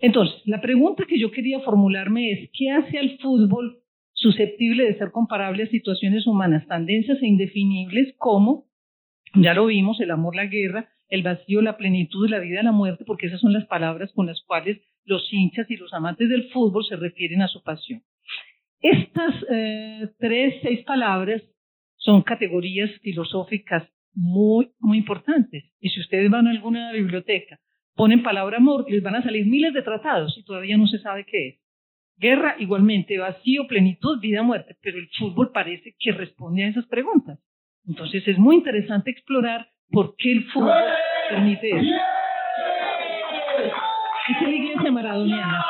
Entonces, la pregunta que yo quería formularme es, ¿qué hace al fútbol susceptible de ser comparable a situaciones humanas tan densas e indefinibles como, ya lo vimos, el amor, la guerra el vacío, la plenitud, la vida, la muerte, porque esas son las palabras con las cuales los hinchas y los amantes del fútbol se refieren a su pasión. Estas eh, tres, seis palabras son categorías filosóficas muy, muy importantes. Y si ustedes van a alguna biblioteca, ponen palabra amor, les van a salir miles de tratados y todavía no se sabe qué es. Guerra, igualmente, vacío, plenitud, vida, muerte. Pero el fútbol parece que responde a esas preguntas. Entonces es muy interesante explorar por qué el fútbol permite eso. Esta es la iglesia maradoniana.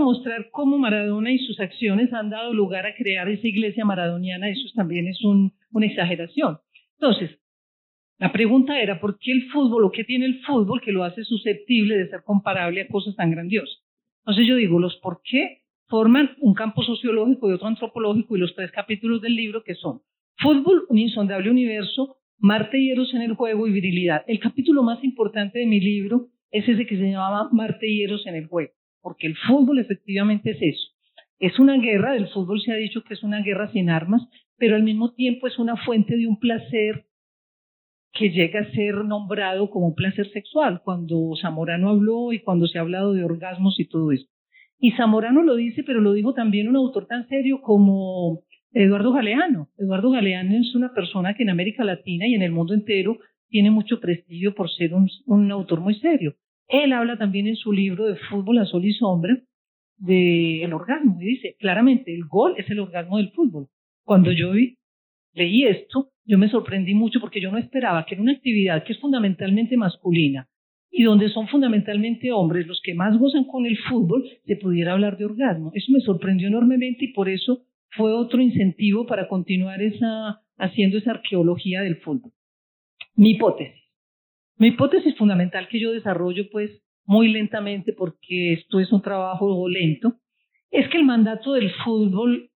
Mostrar cómo Maradona y sus acciones han dado lugar a crear esa iglesia maradoniana, eso también es una exageración. Entonces, la pregunta era, ¿por qué el fútbol o qué tiene el fútbol que lo hace susceptible de ser comparable a cosas tan grandiosas? Entonces yo digo, los por qué forman un campo sociológico y otro antropológico y los tres capítulos del libro que son Fútbol, un insondable universo, Marte y Eros en el juego y virilidad. El capítulo más importante de mi libro es ese que se llamaba Marte y Eros en el juego porque el fútbol efectivamente es eso. Es una guerra, del fútbol se ha dicho que es una guerra sin armas, pero al mismo tiempo es una fuente de un placer que llega a ser nombrado como un placer sexual, cuando Zamorano habló y cuando se ha hablado de orgasmos y todo eso. Y Zamorano lo dice, pero lo dijo también un autor tan serio como Eduardo Galeano. Eduardo Galeano es una persona que en América Latina y en el mundo entero tiene mucho prestigio por ser un, un autor muy serio. Él habla también en su libro de Fútbol a Sol y Sombra del orgasmo y dice claramente el gol es el orgasmo del fútbol. Cuando yo leí esto, yo me sorprendí mucho porque yo no esperaba que en una actividad que es fundamentalmente masculina y donde son fundamentalmente hombres los que más gozan con el fútbol, se pudiera hablar de orgasmo. Eso me sorprendió enormemente y por eso fue otro incentivo para continuar haciendo esa arqueología del fútbol. Mi hipótesis. Mi hipótesis fundamental que yo desarrollo pues muy lentamente porque esto es un trabajo lento, es que el mandato del fútbol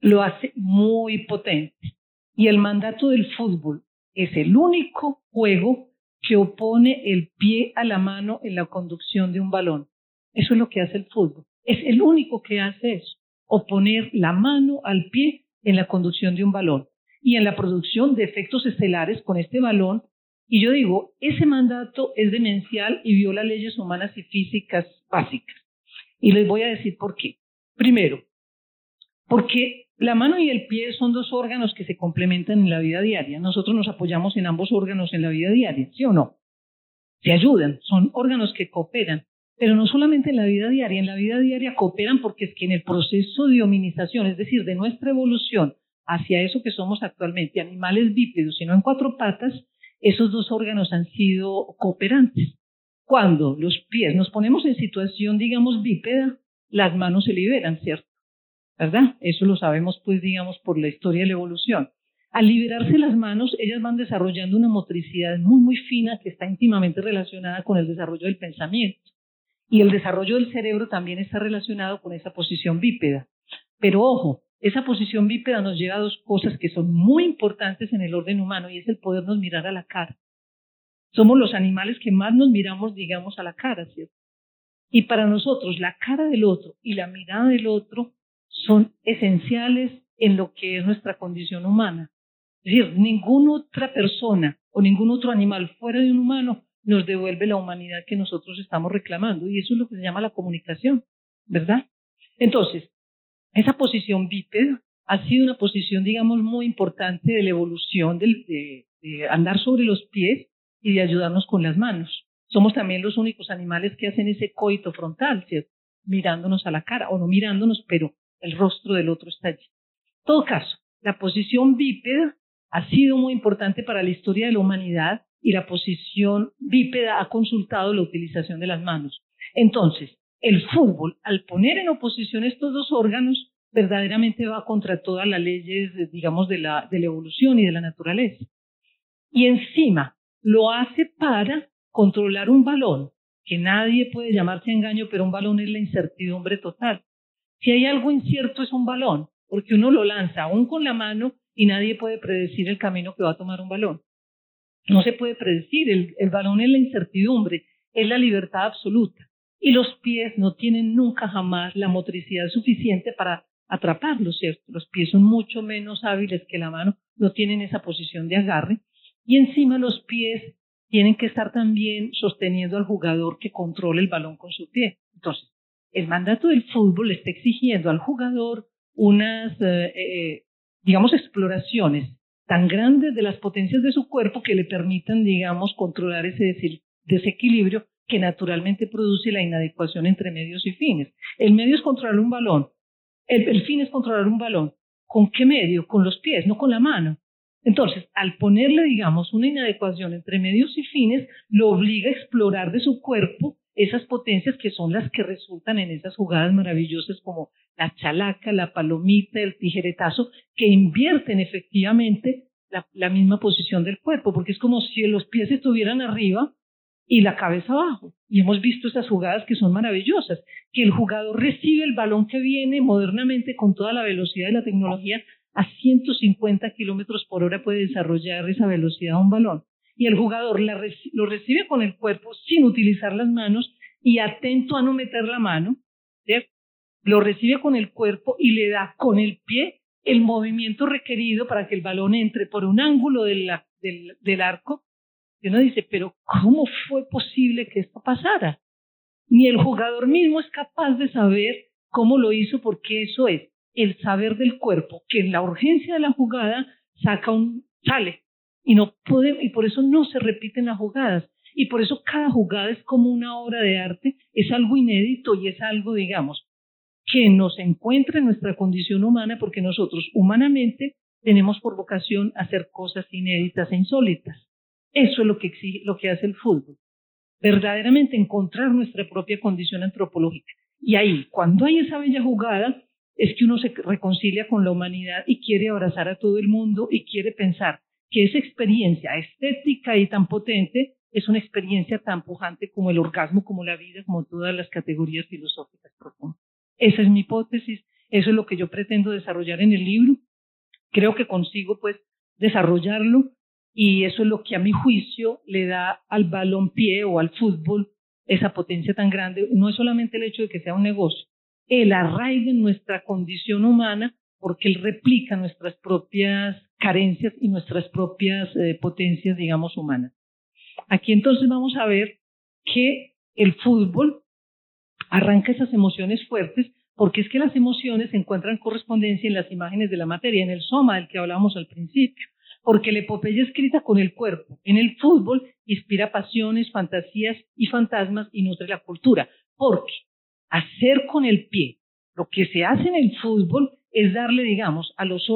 lo hace muy potente. Y el mandato del fútbol es el único juego que opone el pie a la mano en la conducción de un balón. Eso es lo que hace el fútbol. Es el único que hace eso, oponer la mano al pie en la conducción de un balón y en la producción de efectos estelares con este balón y yo digo, ese mandato es demencial y viola leyes humanas y físicas básicas. Y les voy a decir por qué. Primero, porque la mano y el pie son dos órganos que se complementan en la vida diaria. Nosotros nos apoyamos en ambos órganos en la vida diaria, ¿sí o no? Se ayudan, son órganos que cooperan, pero no solamente en la vida diaria, en la vida diaria cooperan porque es que en el proceso de hominización, es decir, de nuestra evolución hacia eso que somos actualmente, animales bípedos, sino en cuatro patas, esos dos órganos han sido cooperantes. Cuando los pies nos ponemos en situación, digamos, bípeda, las manos se liberan, ¿cierto? ¿Verdad? Eso lo sabemos, pues, digamos, por la historia de la evolución. Al liberarse las manos, ellas van desarrollando una motricidad muy, muy fina que está íntimamente relacionada con el desarrollo del pensamiento. Y el desarrollo del cerebro también está relacionado con esa posición bípeda. Pero ojo, esa posición bípeda nos lleva a dos cosas que son muy importantes en el orden humano y es el podernos mirar a la cara. Somos los animales que más nos miramos, digamos, a la cara, ¿cierto? Y para nosotros la cara del otro y la mirada del otro son esenciales en lo que es nuestra condición humana. Es decir, ninguna otra persona o ningún otro animal fuera de un humano nos devuelve la humanidad que nosotros estamos reclamando. Y eso es lo que se llama la comunicación, ¿verdad? Entonces, esa posición bípeda ha sido una posición, digamos, muy importante de la evolución de, andar sobre los pies y de ayudarnos con las manos. Somos también los únicos animales que hacen ese coito frontal, ¿cierto? Mirándonos a la cara, o no mirándonos, pero el rostro del otro está allí. En todo caso, la posición bípeda ha sido muy importante para la historia de la humanidad y la posición bípeda ha consultado la utilización de las manos. Entonces, el fútbol, al poner en oposición estos dos órganos, verdaderamente va contra todas las leyes, digamos, de la, de la evolución y de la naturaleza. Y encima lo hace para controlar un balón, que nadie puede llamarse engaño, pero un balón es la incertidumbre total. Si hay algo incierto es un balón, porque uno lo lanza aún con la mano y nadie puede predecir el camino que va a tomar un balón. No se puede predecir, el, el balón es la incertidumbre, es la libertad absoluta. Y los pies no tienen nunca jamás la motricidad suficiente para atraparlo, ¿cierto? Los pies son mucho menos hábiles que la mano, no tienen esa posición de agarre. Y encima los pies tienen que estar también sosteniendo al jugador que controle el balón con su pie. Entonces, el mandato del fútbol está exigiendo al jugador unas, eh, eh, digamos, exploraciones tan grandes de las potencias de su cuerpo que le permitan, digamos, controlar ese desequilibrio que naturalmente produce la inadecuación entre medios y fines. El medio es controlar un balón, el, fin es controlar un balón. ¿Con qué medio? Con los pies, no con la mano. Entonces, al ponerle, digamos, una inadecuación entre medios y fines, lo obliga a explorar de su cuerpo esas potencias que son las que resultan en esas jugadas maravillosas como la chalaca, la palomita, el tijeretazo, que invierten efectivamente la, misma posición del cuerpo, porque es como si los pies estuvieran arriba y la cabeza abajo. Y hemos visto esas jugadas que son maravillosas, que el jugador recibe el balón que viene modernamente con toda la velocidad de la tecnología, a 150 kilómetros por hora puede desarrollar esa velocidad un balón. Y el jugador lo recibe con el cuerpo sin utilizar las manos y atento a no meter la mano, lo recibe con el cuerpo y le da con el pie el movimiento requerido para que el balón entre por un ángulo del arco. Y uno dice, pero ¿cómo fue posible que esto pasara? Ni el jugador mismo es capaz de saber cómo lo hizo porque eso es el saber del cuerpo, que en la urgencia de la jugada saca un, sale y no puede, y por eso no se repiten las jugadas. Y por eso cada jugada es como una obra de arte, es algo inédito y es algo, digamos, que nos encuentra en nuestra condición humana porque nosotros humanamente tenemos por vocación hacer cosas inéditas e insólitas. Eso es lo que, exige, lo que hace el fútbol. Verdaderamente encontrar nuestra propia condición antropológica. Y ahí, cuando hay esa bella jugada, es que uno se reconcilia con la humanidad y quiere abrazar a todo el mundo y quiere pensar que esa experiencia estética y tan potente es una experiencia tan pujante como el orgasmo, como la vida, como todas las categorías filosóficas profundas. Esa es mi hipótesis, eso es lo que yo pretendo desarrollar en el libro. Creo que consigo pues desarrollarlo y eso es lo que a mi juicio le da al balonpié o al fútbol esa potencia tan grande. No es solamente el hecho de que sea un negocio, él arraiga en nuestra condición humana porque él replica nuestras propias carencias y nuestras propias eh, potencias, digamos, humanas. Aquí entonces vamos a ver que el fútbol arranca esas emociones fuertes, porque es que las emociones encuentran correspondencia en las imágenes de la materia, en el soma del que hablábamos al principio, porque la epopeya escrita con el cuerpo en el fútbol inspira pasiones, fantasías y fantasmas y nutre la cultura, porque hacer con el pie lo que se hace en el fútbol es darle, digamos, a los,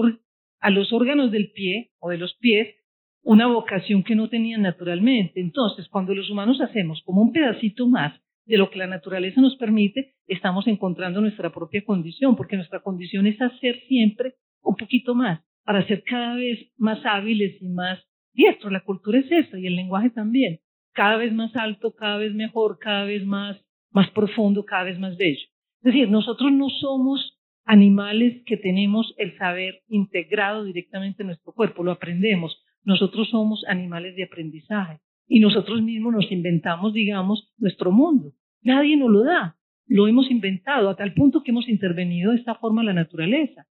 a los órganos del pie o de los pies una vocación que no tenían naturalmente. Entonces, cuando los humanos hacemos como un pedacito más de lo que la naturaleza nos permite, estamos encontrando nuestra propia condición, porque nuestra condición es hacer siempre un poquito más, para ser cada vez más hábiles y más diestros. La cultura es eso y el lenguaje también. Cada vez más alto, cada vez mejor, cada vez más, más profundo, cada vez más bello. Es decir, nosotros no somos animales que tenemos el saber integrado directamente en nuestro cuerpo, lo aprendemos. Nosotros somos animales de aprendizaje y nosotros mismos nos inventamos, digamos, nuestro mundo. Nadie nos lo da. Lo hemos inventado a tal punto que hemos intervenido de esta forma la naturaleza.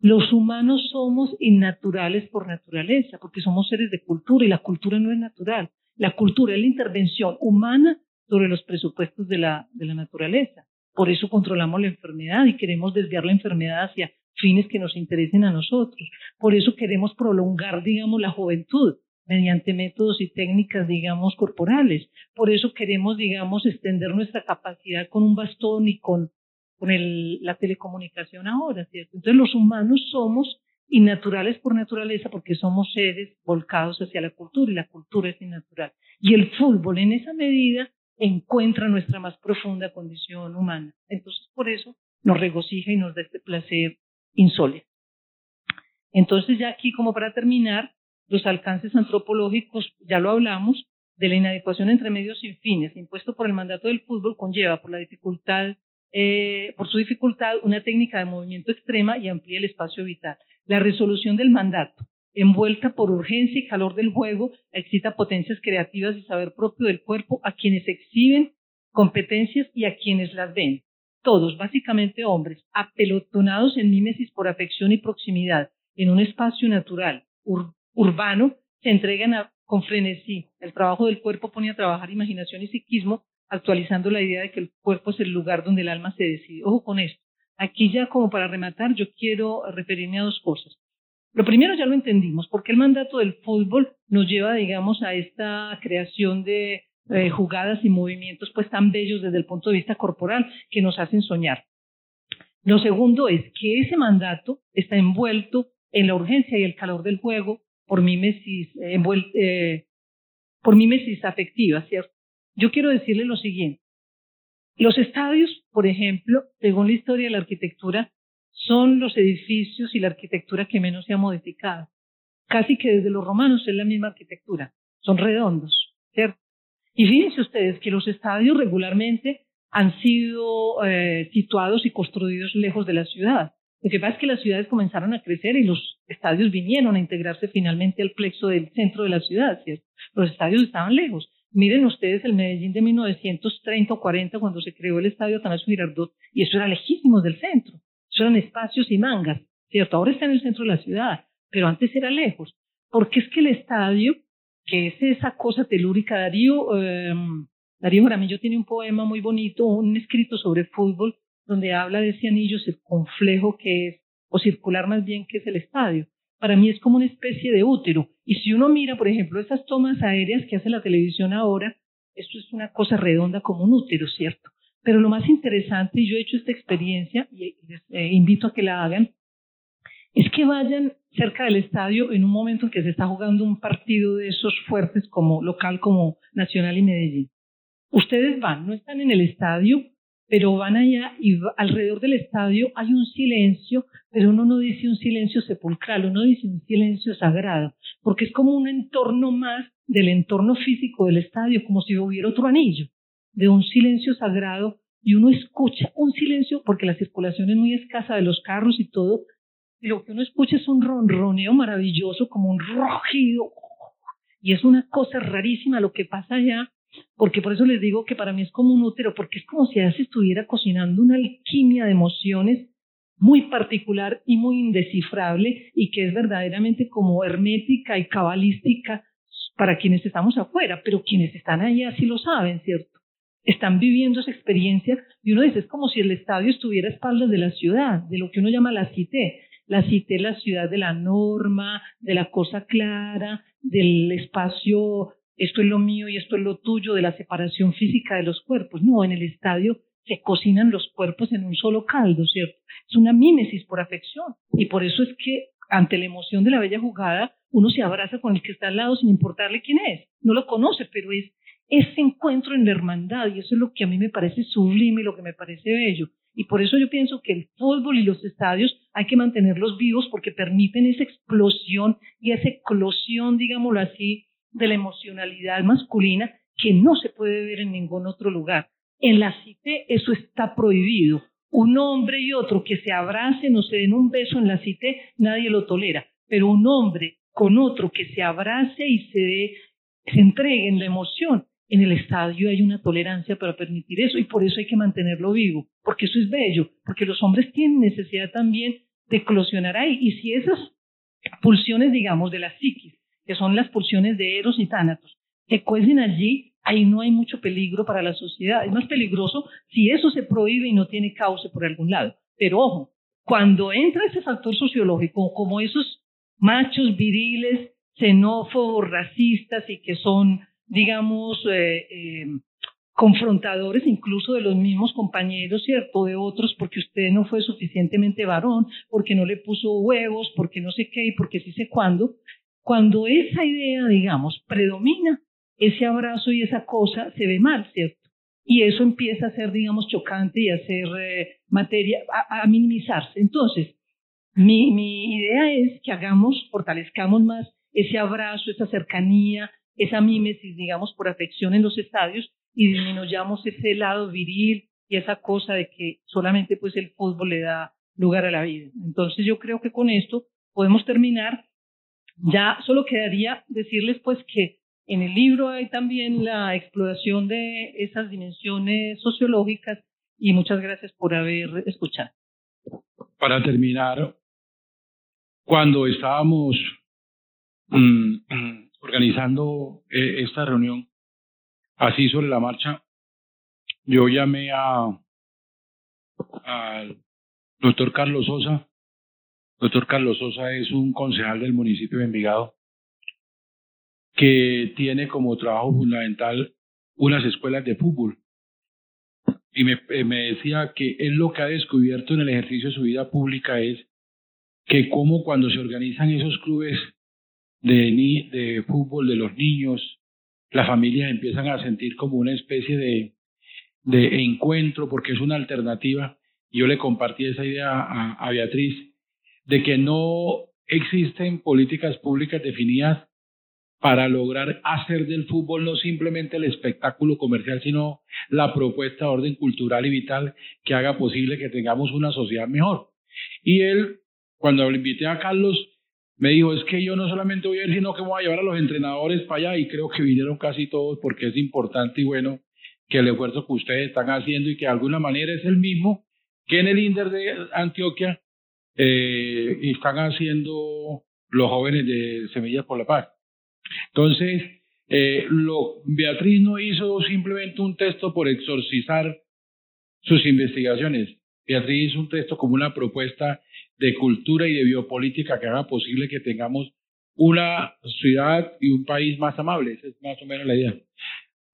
Los humanos somos innaturales por naturaleza, porque somos seres de cultura y la cultura no es natural. La cultura es la intervención humana sobre los presupuestos de la, de la naturaleza. Por eso controlamos la enfermedad y queremos desviar la enfermedad hacia fines que nos interesen a nosotros. Por eso queremos prolongar, digamos, la juventud mediante métodos y técnicas, digamos, corporales. Por eso queremos, digamos, extender nuestra capacidad con un bastón y con, con el, la telecomunicación ahora. Entonces los humanos somos innaturales por naturaleza porque somos seres volcados hacia la cultura y la cultura es innatural. Y el fútbol en esa medida encuentra nuestra más profunda condición humana. Entonces por eso nos regocija y nos da este placer insólito. Entonces ya aquí como para terminar, los alcances antropológicos, ya lo hablamos, de la inadecuación entre medios sin fines, impuesto por el mandato del fútbol, conlleva por la dificultad, eh, por su dificultad, una técnica de movimiento extrema y amplía el espacio vital. La resolución del mandato, envuelta por urgencia y calor del juego, excita potencias creativas y saber propio del cuerpo a quienes exhiben competencias y a quienes las ven. Todos, básicamente hombres, apelotonados en mímesis por afección y proximidad, en un espacio natural, urbano, se entregan a con frenesí. El trabajo del cuerpo pone a trabajar imaginación y psiquismo, actualizando la idea de que el cuerpo es el lugar donde el alma se decide. Ojo con esto. Aquí ya como para rematar, yo quiero referirme a dos cosas. Lo primero ya lo entendimos, porque el mandato del fútbol nos lleva, digamos, a esta creación de eh, jugadas y movimientos pues tan bellos desde el punto de vista corporal que nos hacen soñar. Lo segundo es que ese mandato está envuelto en la urgencia y el calor del juego, por mímesis, eh, eh, por mímesis afectiva, ¿cierto? Yo quiero decirle lo siguiente. Los estadios, por ejemplo, según la historia de la arquitectura, son los edificios y la arquitectura que menos se ha modificado. Casi que desde los romanos es la misma arquitectura. Son redondos. Y fíjense ustedes que los estadios regularmente han sido eh, situados y construidos lejos de la ciudad. Lo que pasa es que las ciudades comenzaron a crecer y los estadios vinieron a integrarse finalmente al plexo del centro de la ciudad. Los estadios estaban lejos. Miren ustedes el Medellín de 1930 o 40 cuando se creó el estadio Atanasio Girardot y eso era lejísimos del centro. Eso eran espacios y mangas, ¿cierto? Ahora está en el centro de la ciudad, pero antes era lejos. Porque es que el estadio, que es esa cosa telúrica, Darío, eh, Darío Jaramillo tiene un poema muy bonito, un escrito sobre fútbol, donde habla de ese anillo circunflejo que es, o circular más bien, que es el estadio. Para mí es como una especie de útero. Y si uno mira, por ejemplo, esas tomas aéreas que hace la televisión ahora, esto es una cosa redonda como un útero, ¿cierto? Pero lo más interesante, y yo he hecho esta experiencia y les eh, invito a que la hagan, es que vayan cerca del estadio en un momento en que se está jugando un partido de esos fuertes como local como Nacional y Medellín. Ustedes van, no están en el estadio, pero van allá y alrededor del estadio hay un silencio, pero uno no dice un silencio sepulcral, uno dice un silencio sagrado, porque es como un entorno más del entorno físico del estadio, como si hubiera otro anillo, de un silencio sagrado y uno escucha un silencio, porque la circulación es muy escasa de los carros y todo, y lo que uno escucha es un ronroneo maravilloso, como un rugido, y es una cosa rarísima lo que pasa allá, porque por eso les digo que para mí es como un útero, porque es como si se estuviera cocinando una alquimia de emociones muy particular y muy indescifrable y que es verdaderamente como hermética y cabalística para quienes estamos afuera, pero quienes están allá sí lo saben, ¿cierto? Están viviendo esa experiencia y uno dice, es como si el estadio estuviera a espaldas de la ciudad, de lo que uno llama la cité. La cité es la ciudad de la norma, de la cosa clara, del espacio esto es lo mío y esto es lo tuyo, de la separación física de los cuerpos. No, en el estadio se cocinan los cuerpos en un solo caldo, ¿cierto? Es una mímesis por afección. Y por eso es que ante la emoción de la bella jugada, uno se abraza con el que está al lado sin importarle quién es. No lo conoce, pero es ese encuentro en la hermandad y eso es lo que a mí me parece sublime y lo que me parece bello. Y por eso yo pienso que el fútbol y los estadios hay que mantenerlos vivos porque permiten esa explosión y esa eclosión, digámoslo así, de la emocionalidad masculina que no se puede ver en ningún otro lugar. En la CITE eso está prohibido. Un hombre y otro que se abracen o se den un beso en la CITE, nadie lo tolera. Pero un hombre con otro que se abrace y se, dé, se entregue en la emoción, en el estadio hay una tolerancia para permitir eso y por eso hay que mantenerlo vivo, porque eso es bello, porque los hombres tienen necesidad también de eclosionar ahí. Y si esas pulsiones, digamos, de la psiquis que son las pulsiones de Eros y Tánatos, se cuecen allí, ahí no hay mucho peligro para la sociedad. Es más peligroso si eso se prohíbe y no tiene cauce por algún lado. Pero ojo, cuando entra ese factor sociológico, como esos machos viriles, xenófobos, racistas y que son, digamos, eh, eh, confrontadores incluso de los mismos compañeros, ¿cierto? De otros, porque usted no fue suficientemente varón, porque no le puso huevos, porque no sé qué y porque sí sé cuándo. Cuando esa idea, digamos, predomina, ese abrazo y esa cosa se ve mal, ¿cierto? Y eso empieza a ser, digamos, chocante y a ser eh, materia, a, minimizarse. Entonces, mi, mi idea es que hagamos, fortalezcamos más ese abrazo, esa cercanía, esa mímesis, digamos, por afección en los estadios y disminuyamos ese lado viril y esa cosa de que solamente pues el fútbol le da lugar a la vida. Entonces yo creo que con esto podemos terminar. Ya solo quedaría decirles pues que en el libro hay también la exploración de esas dimensiones sociológicas y muchas gracias por haber escuchado. Para terminar, cuando estábamos mm, organizando eh, esta reunión, así sobre la marcha, yo llamé a al doctor Carlos Sosa. Doctor Carlos Sosa es un concejal del municipio de Envigado que tiene como trabajo fundamental unas escuelas de fútbol. Y me, eh, decía que él lo que ha descubierto en el ejercicio de su vida pública es que como cuando se organizan esos clubes de, fútbol de los niños, las familias empiezan a sentir como una especie de, encuentro porque es una alternativa. Yo le compartí esa idea a Beatriz de que no existen políticas públicas definidas para lograr hacer del fútbol no simplemente el espectáculo comercial, sino la propuesta de orden cultural y vital que haga posible que tengamos una sociedad mejor. Y él, cuando le invité a Carlos, me dijo, es que yo no solamente voy a ir, sino que voy a llevar a los entrenadores para allá y creo que vinieron casi todos porque es importante y bueno que el esfuerzo que ustedes están haciendo y que de alguna manera es el mismo que en el INDER de Antioquia eh, están haciendo los jóvenes de Semillas por la Paz. Entonces, eh, Beatriz no hizo simplemente un texto por exorcizar sus investigaciones. Beatriz hizo un texto como una propuesta de cultura y de biopolítica que haga posible que tengamos una ciudad y un país más amable. Es más o menos la idea.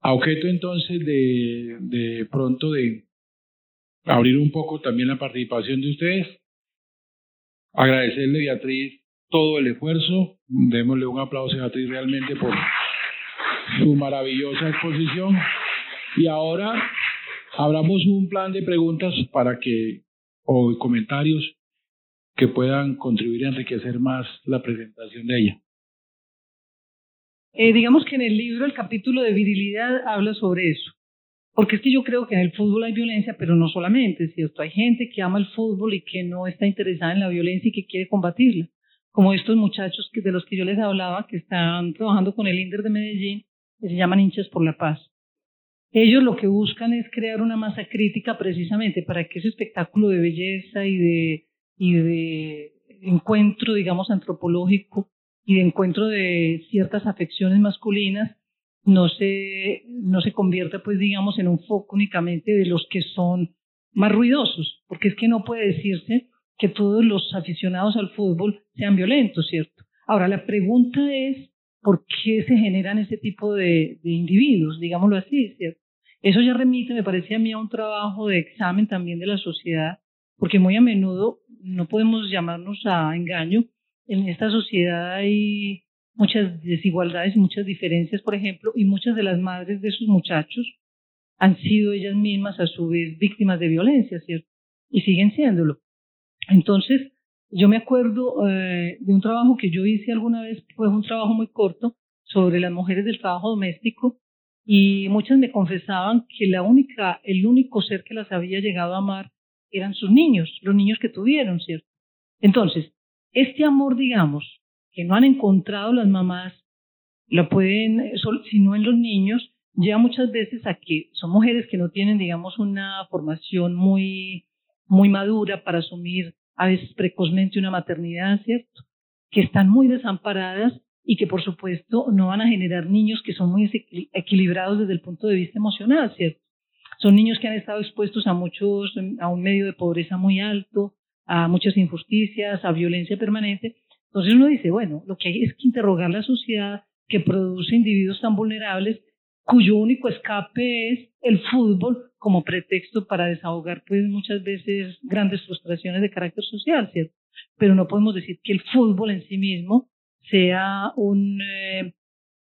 A objeto entonces de pronto de abrir un poco también la participación de ustedes, agradecerle Beatriz todo el esfuerzo, démosle un aplauso a Beatriz realmente por su maravillosa exposición. Y ahora abramos un plan de preguntas para que o comentarios que puedan contribuir a enriquecer más la presentación de ella. Eh, digamos que en el libro el capítulo de virilidad habla sobre eso, porque es que yo creo que en el fútbol hay violencia, pero no solamente, ¿cierto? Hay gente que ama el fútbol y que no está interesada en la violencia y que quiere combatirla, como estos muchachos de los que yo les hablaba, que están trabajando con el INDER de Medellín, que se llaman hinchas por la paz. Ellos lo que buscan es crear una masa crítica precisamente para que ese espectáculo de belleza y de y de encuentro, digamos, antropológico y de encuentro de ciertas afecciones masculinas no se, no se convierta, pues, digamos, en un foco únicamente de los que son más ruidosos, porque es que no puede decirse que todos los aficionados al fútbol sean violentos, ¿cierto? Ahora, la pregunta es, ¿por qué se generan ese tipo de, de individuos, digámoslo así, ¿cierto? Eso ya remite, me parece a mí, a un trabajo de examen también de la sociedad, porque muy a menudo no podemos llamarnos a engaño. En esta sociedad hay muchas desigualdades muchas diferencias, por ejemplo, y muchas de las madres de esos muchachos han sido ellas mismas a su vez víctimas de violencia, ¿cierto? Y siguen siéndolo. Entonces, yo me acuerdo eh, de un trabajo que yo hice alguna vez, fue un trabajo muy corto sobre las mujeres del trabajo doméstico y muchas me confesaban que la única, el único ser que las había llegado a amar eran sus niños, los niños que tuvieron, ¿cierto? Entonces, este amor, digamos, que no han encontrado las mamás, lo pueden, si no en los niños, lleva muchas veces a que son mujeres que no tienen, digamos, una formación muy, muy madura para asumir a veces precozmente una maternidad, ¿cierto? Que están muy desamparadas y que por supuesto no van a generar niños que son muy equilibrados desde el punto de vista emocional, ¿cierto? Son niños que han estado expuestos a muchos, a un medio de pobreza muy alto, a muchas injusticias, a violencia permanente. Entonces uno dice, bueno, lo que hay es que interrogar la sociedad que produce individuos tan vulnerables cuyo único escape es el fútbol como pretexto para desahogar pues muchas veces grandes frustraciones de carácter social, ¿cierto? Pero no podemos decir que el fútbol en sí mismo sea un, eh,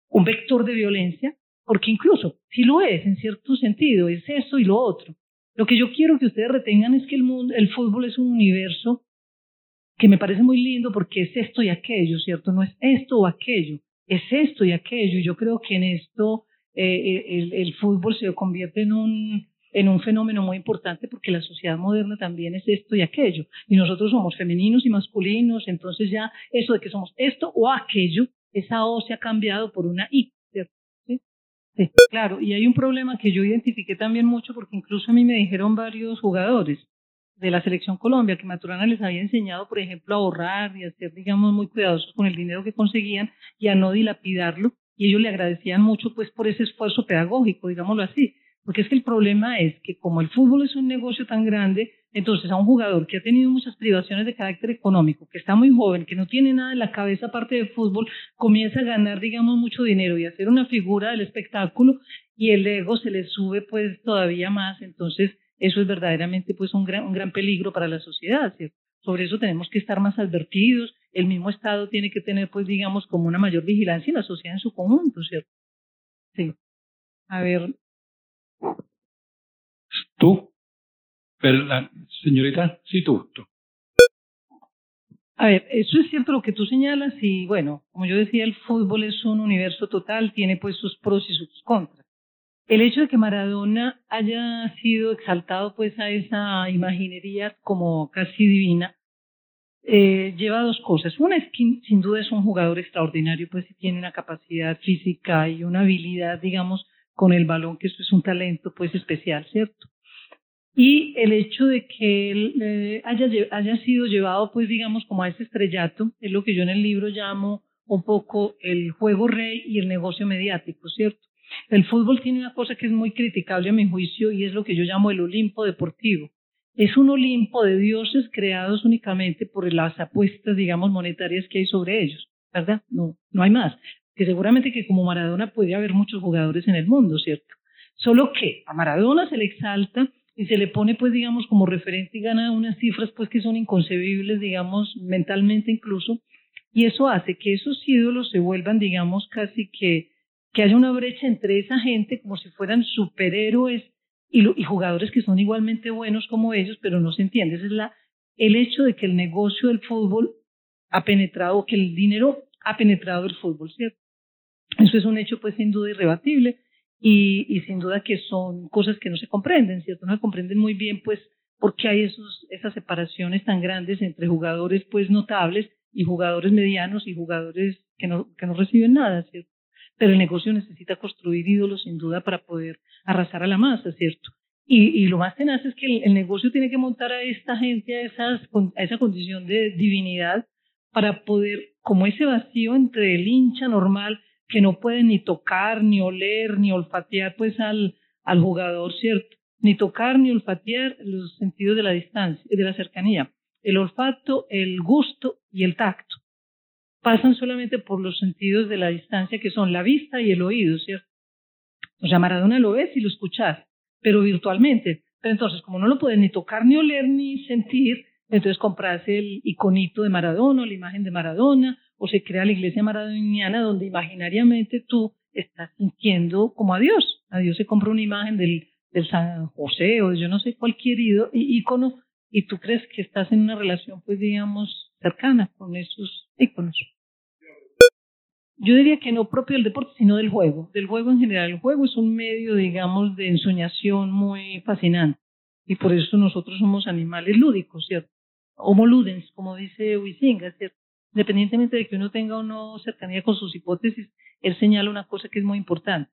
un vector de violencia, porque incluso si lo es en cierto sentido, es eso y lo otro. Lo que yo quiero que ustedes retengan es que el, mundo, el fútbol es un universo que me parece muy lindo porque es esto y aquello, ¿cierto? No es esto o aquello, es esto y aquello. Yo creo que en esto eh, el, el, fútbol se convierte en un, en un fenómeno muy importante porque la sociedad moderna también es esto y aquello. Y nosotros somos femeninos y masculinos, entonces ya eso de que somos esto o aquello, esa O se ha cambiado por una I. ¿cierto? Claro, y hay un problema que yo identifiqué también mucho porque incluso a mí me dijeron varios jugadores de la selección Colombia que Maturana les había enseñado, por ejemplo, a ahorrar y a ser, digamos, muy cuidadosos con el dinero que conseguían y a no dilapidarlo. Y ellos le agradecían mucho, pues, por ese esfuerzo pedagógico, digámoslo así. Porque es que el problema es que como el fútbol es un negocio tan grande, entonces a un jugador que ha tenido muchas privaciones de carácter económico, que está muy joven, que no tiene nada en la cabeza aparte de fútbol, comienza a ganar, digamos, mucho dinero y a ser una figura del espectáculo y el ego se le sube pues todavía más. Entonces eso es verdaderamente pues un gran, un gran peligro para la sociedad, ¿cierto? Sobre eso tenemos que estar más advertidos. El mismo Estado tiene que tener pues digamos como una mayor vigilancia y la sociedad en su conjunto, ¿cierto? Sí. A ver, Tú. Señorita, sí, tú, tú. A ver, eso es cierto lo que tú señalas y bueno, como yo decía, el fútbol es un universo total, tiene pues sus pros y sus contras. El hecho de que Maradona haya sido exaltado pues a esa imaginería como casi divina, eh, lleva dos cosas. Una es que sin duda es un jugador extraordinario, pues tiene una capacidad física y una habilidad, digamos, con el balón, que eso es un talento pues especial, ¿cierto? Y el hecho de que él eh, haya, haya sido llevado pues digamos como a ese estrellato, es lo que yo en el libro llamo un poco el juego rey y el negocio mediático, ¿cierto? El fútbol tiene una cosa que es muy criticable a mi juicio y es lo que yo llamo el Olimpo deportivo. Es un Olimpo de dioses creados únicamente por las apuestas, digamos, monetarias que hay sobre ellos, ¿verdad? No, no hay más que seguramente que como Maradona puede haber muchos jugadores en el mundo, ¿cierto? Solo que a Maradona se le exalta y se le pone, pues, digamos, como referente y gana unas cifras, pues, que son inconcebibles, digamos, mentalmente incluso, y eso hace que esos ídolos se vuelvan, digamos, casi que, que haya una brecha entre esa gente como si fueran superhéroes y, jugadores que son igualmente buenos como ellos, pero no se entiende. Ese es el hecho de que el negocio del fútbol ha penetrado, que el dinero ha penetrado el fútbol, ¿cierto? Eso es un hecho, pues, sin duda irrebatible y, sin duda que son cosas que no se comprenden, ¿cierto? No se comprenden muy bien, pues, por qué hay esas separaciones tan grandes entre jugadores, pues, notables y jugadores medianos y jugadores que no, que no reciben nada, ¿cierto? Pero el negocio necesita construir ídolos, sin duda, para poder arrasar a la masa, ¿cierto? Y, lo más tenaz es que el, negocio tiene que montar a esta gente a esa condición de divinidad para poder, como ese vacío entre el hincha normal que no puede ni tocar, ni oler, ni olfatear pues al, al jugador, ¿cierto? Ni tocar ni olfatear los sentidos de la distancia, de la cercanía. El olfato, el gusto y el tacto pasan solamente por los sentidos de la distancia que son la vista y el oído, ¿cierto? O sea, Maradona lo ves y lo escuchas, pero virtualmente. Pero entonces, como no lo puedes ni tocar, ni oler, ni sentir, entonces compras el iconito de Maradona, la imagen de Maradona, o se crea la iglesia maradoniana donde imaginariamente tú estás sintiendo como a Dios. A Dios se compra una imagen del, del San José o de yo no sé cualquier ícono y tú crees que estás en una relación pues digamos cercana con esos íconos. Yo diría que no propio del deporte, sino del juego, del juego en general. El juego es un medio, digamos, de ensoñación muy fascinante y por eso nosotros somos animales lúdicos, ¿cierto? Homo ludens, como dice Huizinga, ¿cierto? independientemente de que uno tenga o no cercanía con sus hipótesis, él señala una cosa que es muy importante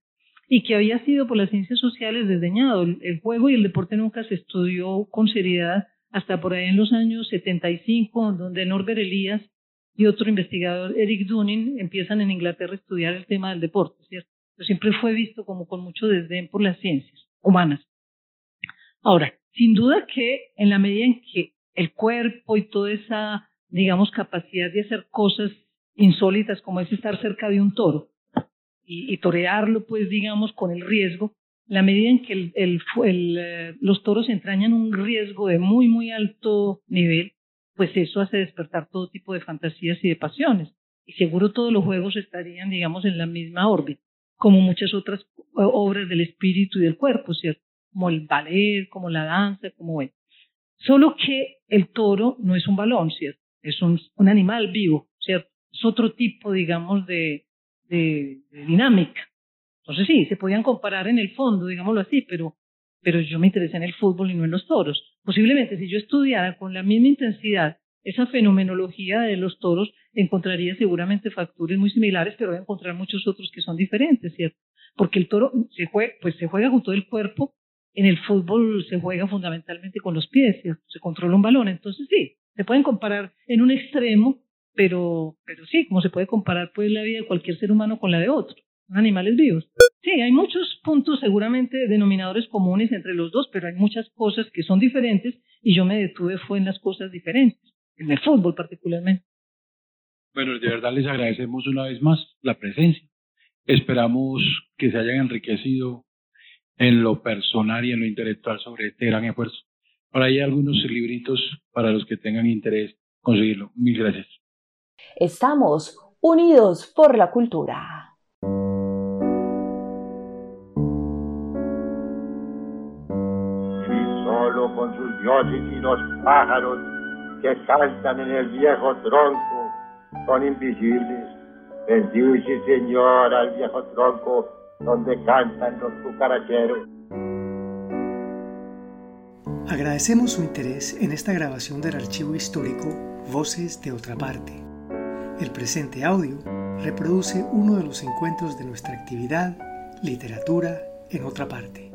y que había sido por las ciencias sociales desdeñado. El, juego y el deporte nunca se estudió con seriedad hasta por ahí en los años 75, donde Norbert Elias y otro investigador, Eric Dunning, empiezan en Inglaterra a estudiar el tema del deporte, ¿cierto? Pero siempre fue visto como con mucho desdén por las ciencias humanas. Ahora, sin duda que en la medida en que el cuerpo y toda esa digamos, capacidad de hacer cosas insólitas como es estar cerca de un toro. y, torearlo, pues digamos, con el riesgo, la medida en que eh, los toros entrañan un riesgo de muy, muy alto nivel, pues eso hace despertar todo tipo de fantasías y de pasiones. Y seguro todos los juegos estarían, digamos, en la misma órbita, como muchas otras obras del espíritu y del cuerpo, ¿cierto? Como el ballet, como la danza, como bueno. Solo que el toro no es un balón, ¿cierto? Es un, un animal vivo, ¿cierto? Es otro tipo, digamos, de, de, dinámica. Entonces sí, se podían comparar en el fondo, digámoslo así, pero, pero yo me interesé en el fútbol y no en los toros. Posiblemente si yo estudiara con la misma intensidad esa fenomenología de los toros, encontraría seguramente factores muy similares, pero voy a encontrar muchos otros que son diferentes, ¿cierto? Porque el toro se juega, pues se juega con todo el cuerpo, en el fútbol se juega fundamentalmente con los pies, se controla un balón, entonces sí, se pueden comparar en un extremo pero, pero sí, como se puede comparar pues la vida de cualquier ser humano con la de otro, animales vivos. Sí, hay muchos puntos seguramente denominadores comunes entre los dos, pero hay muchas cosas que son diferentes y yo me detuve fue en las cosas diferentes, en el fútbol particularmente. Bueno, de verdad les agradecemos una vez más la presencia. Esperamos que se hayan enriquecido en lo personal y en lo intelectual sobre este gran esfuerzo. Por ahí hay algunos libritos para los que tengan interés conseguirlo. Mil gracias. Estamos unidos por la cultura. Dioses y los pájaros que cantan en el viejo tronco son invisibles. Bendice, Señor, al viejo tronco donde cantan los cucaracheros. Agradecemos su interés en esta grabación del archivo histórico Voces de otra parte. El presente audio reproduce uno de los encuentros de nuestra actividad Literatura en otra parte.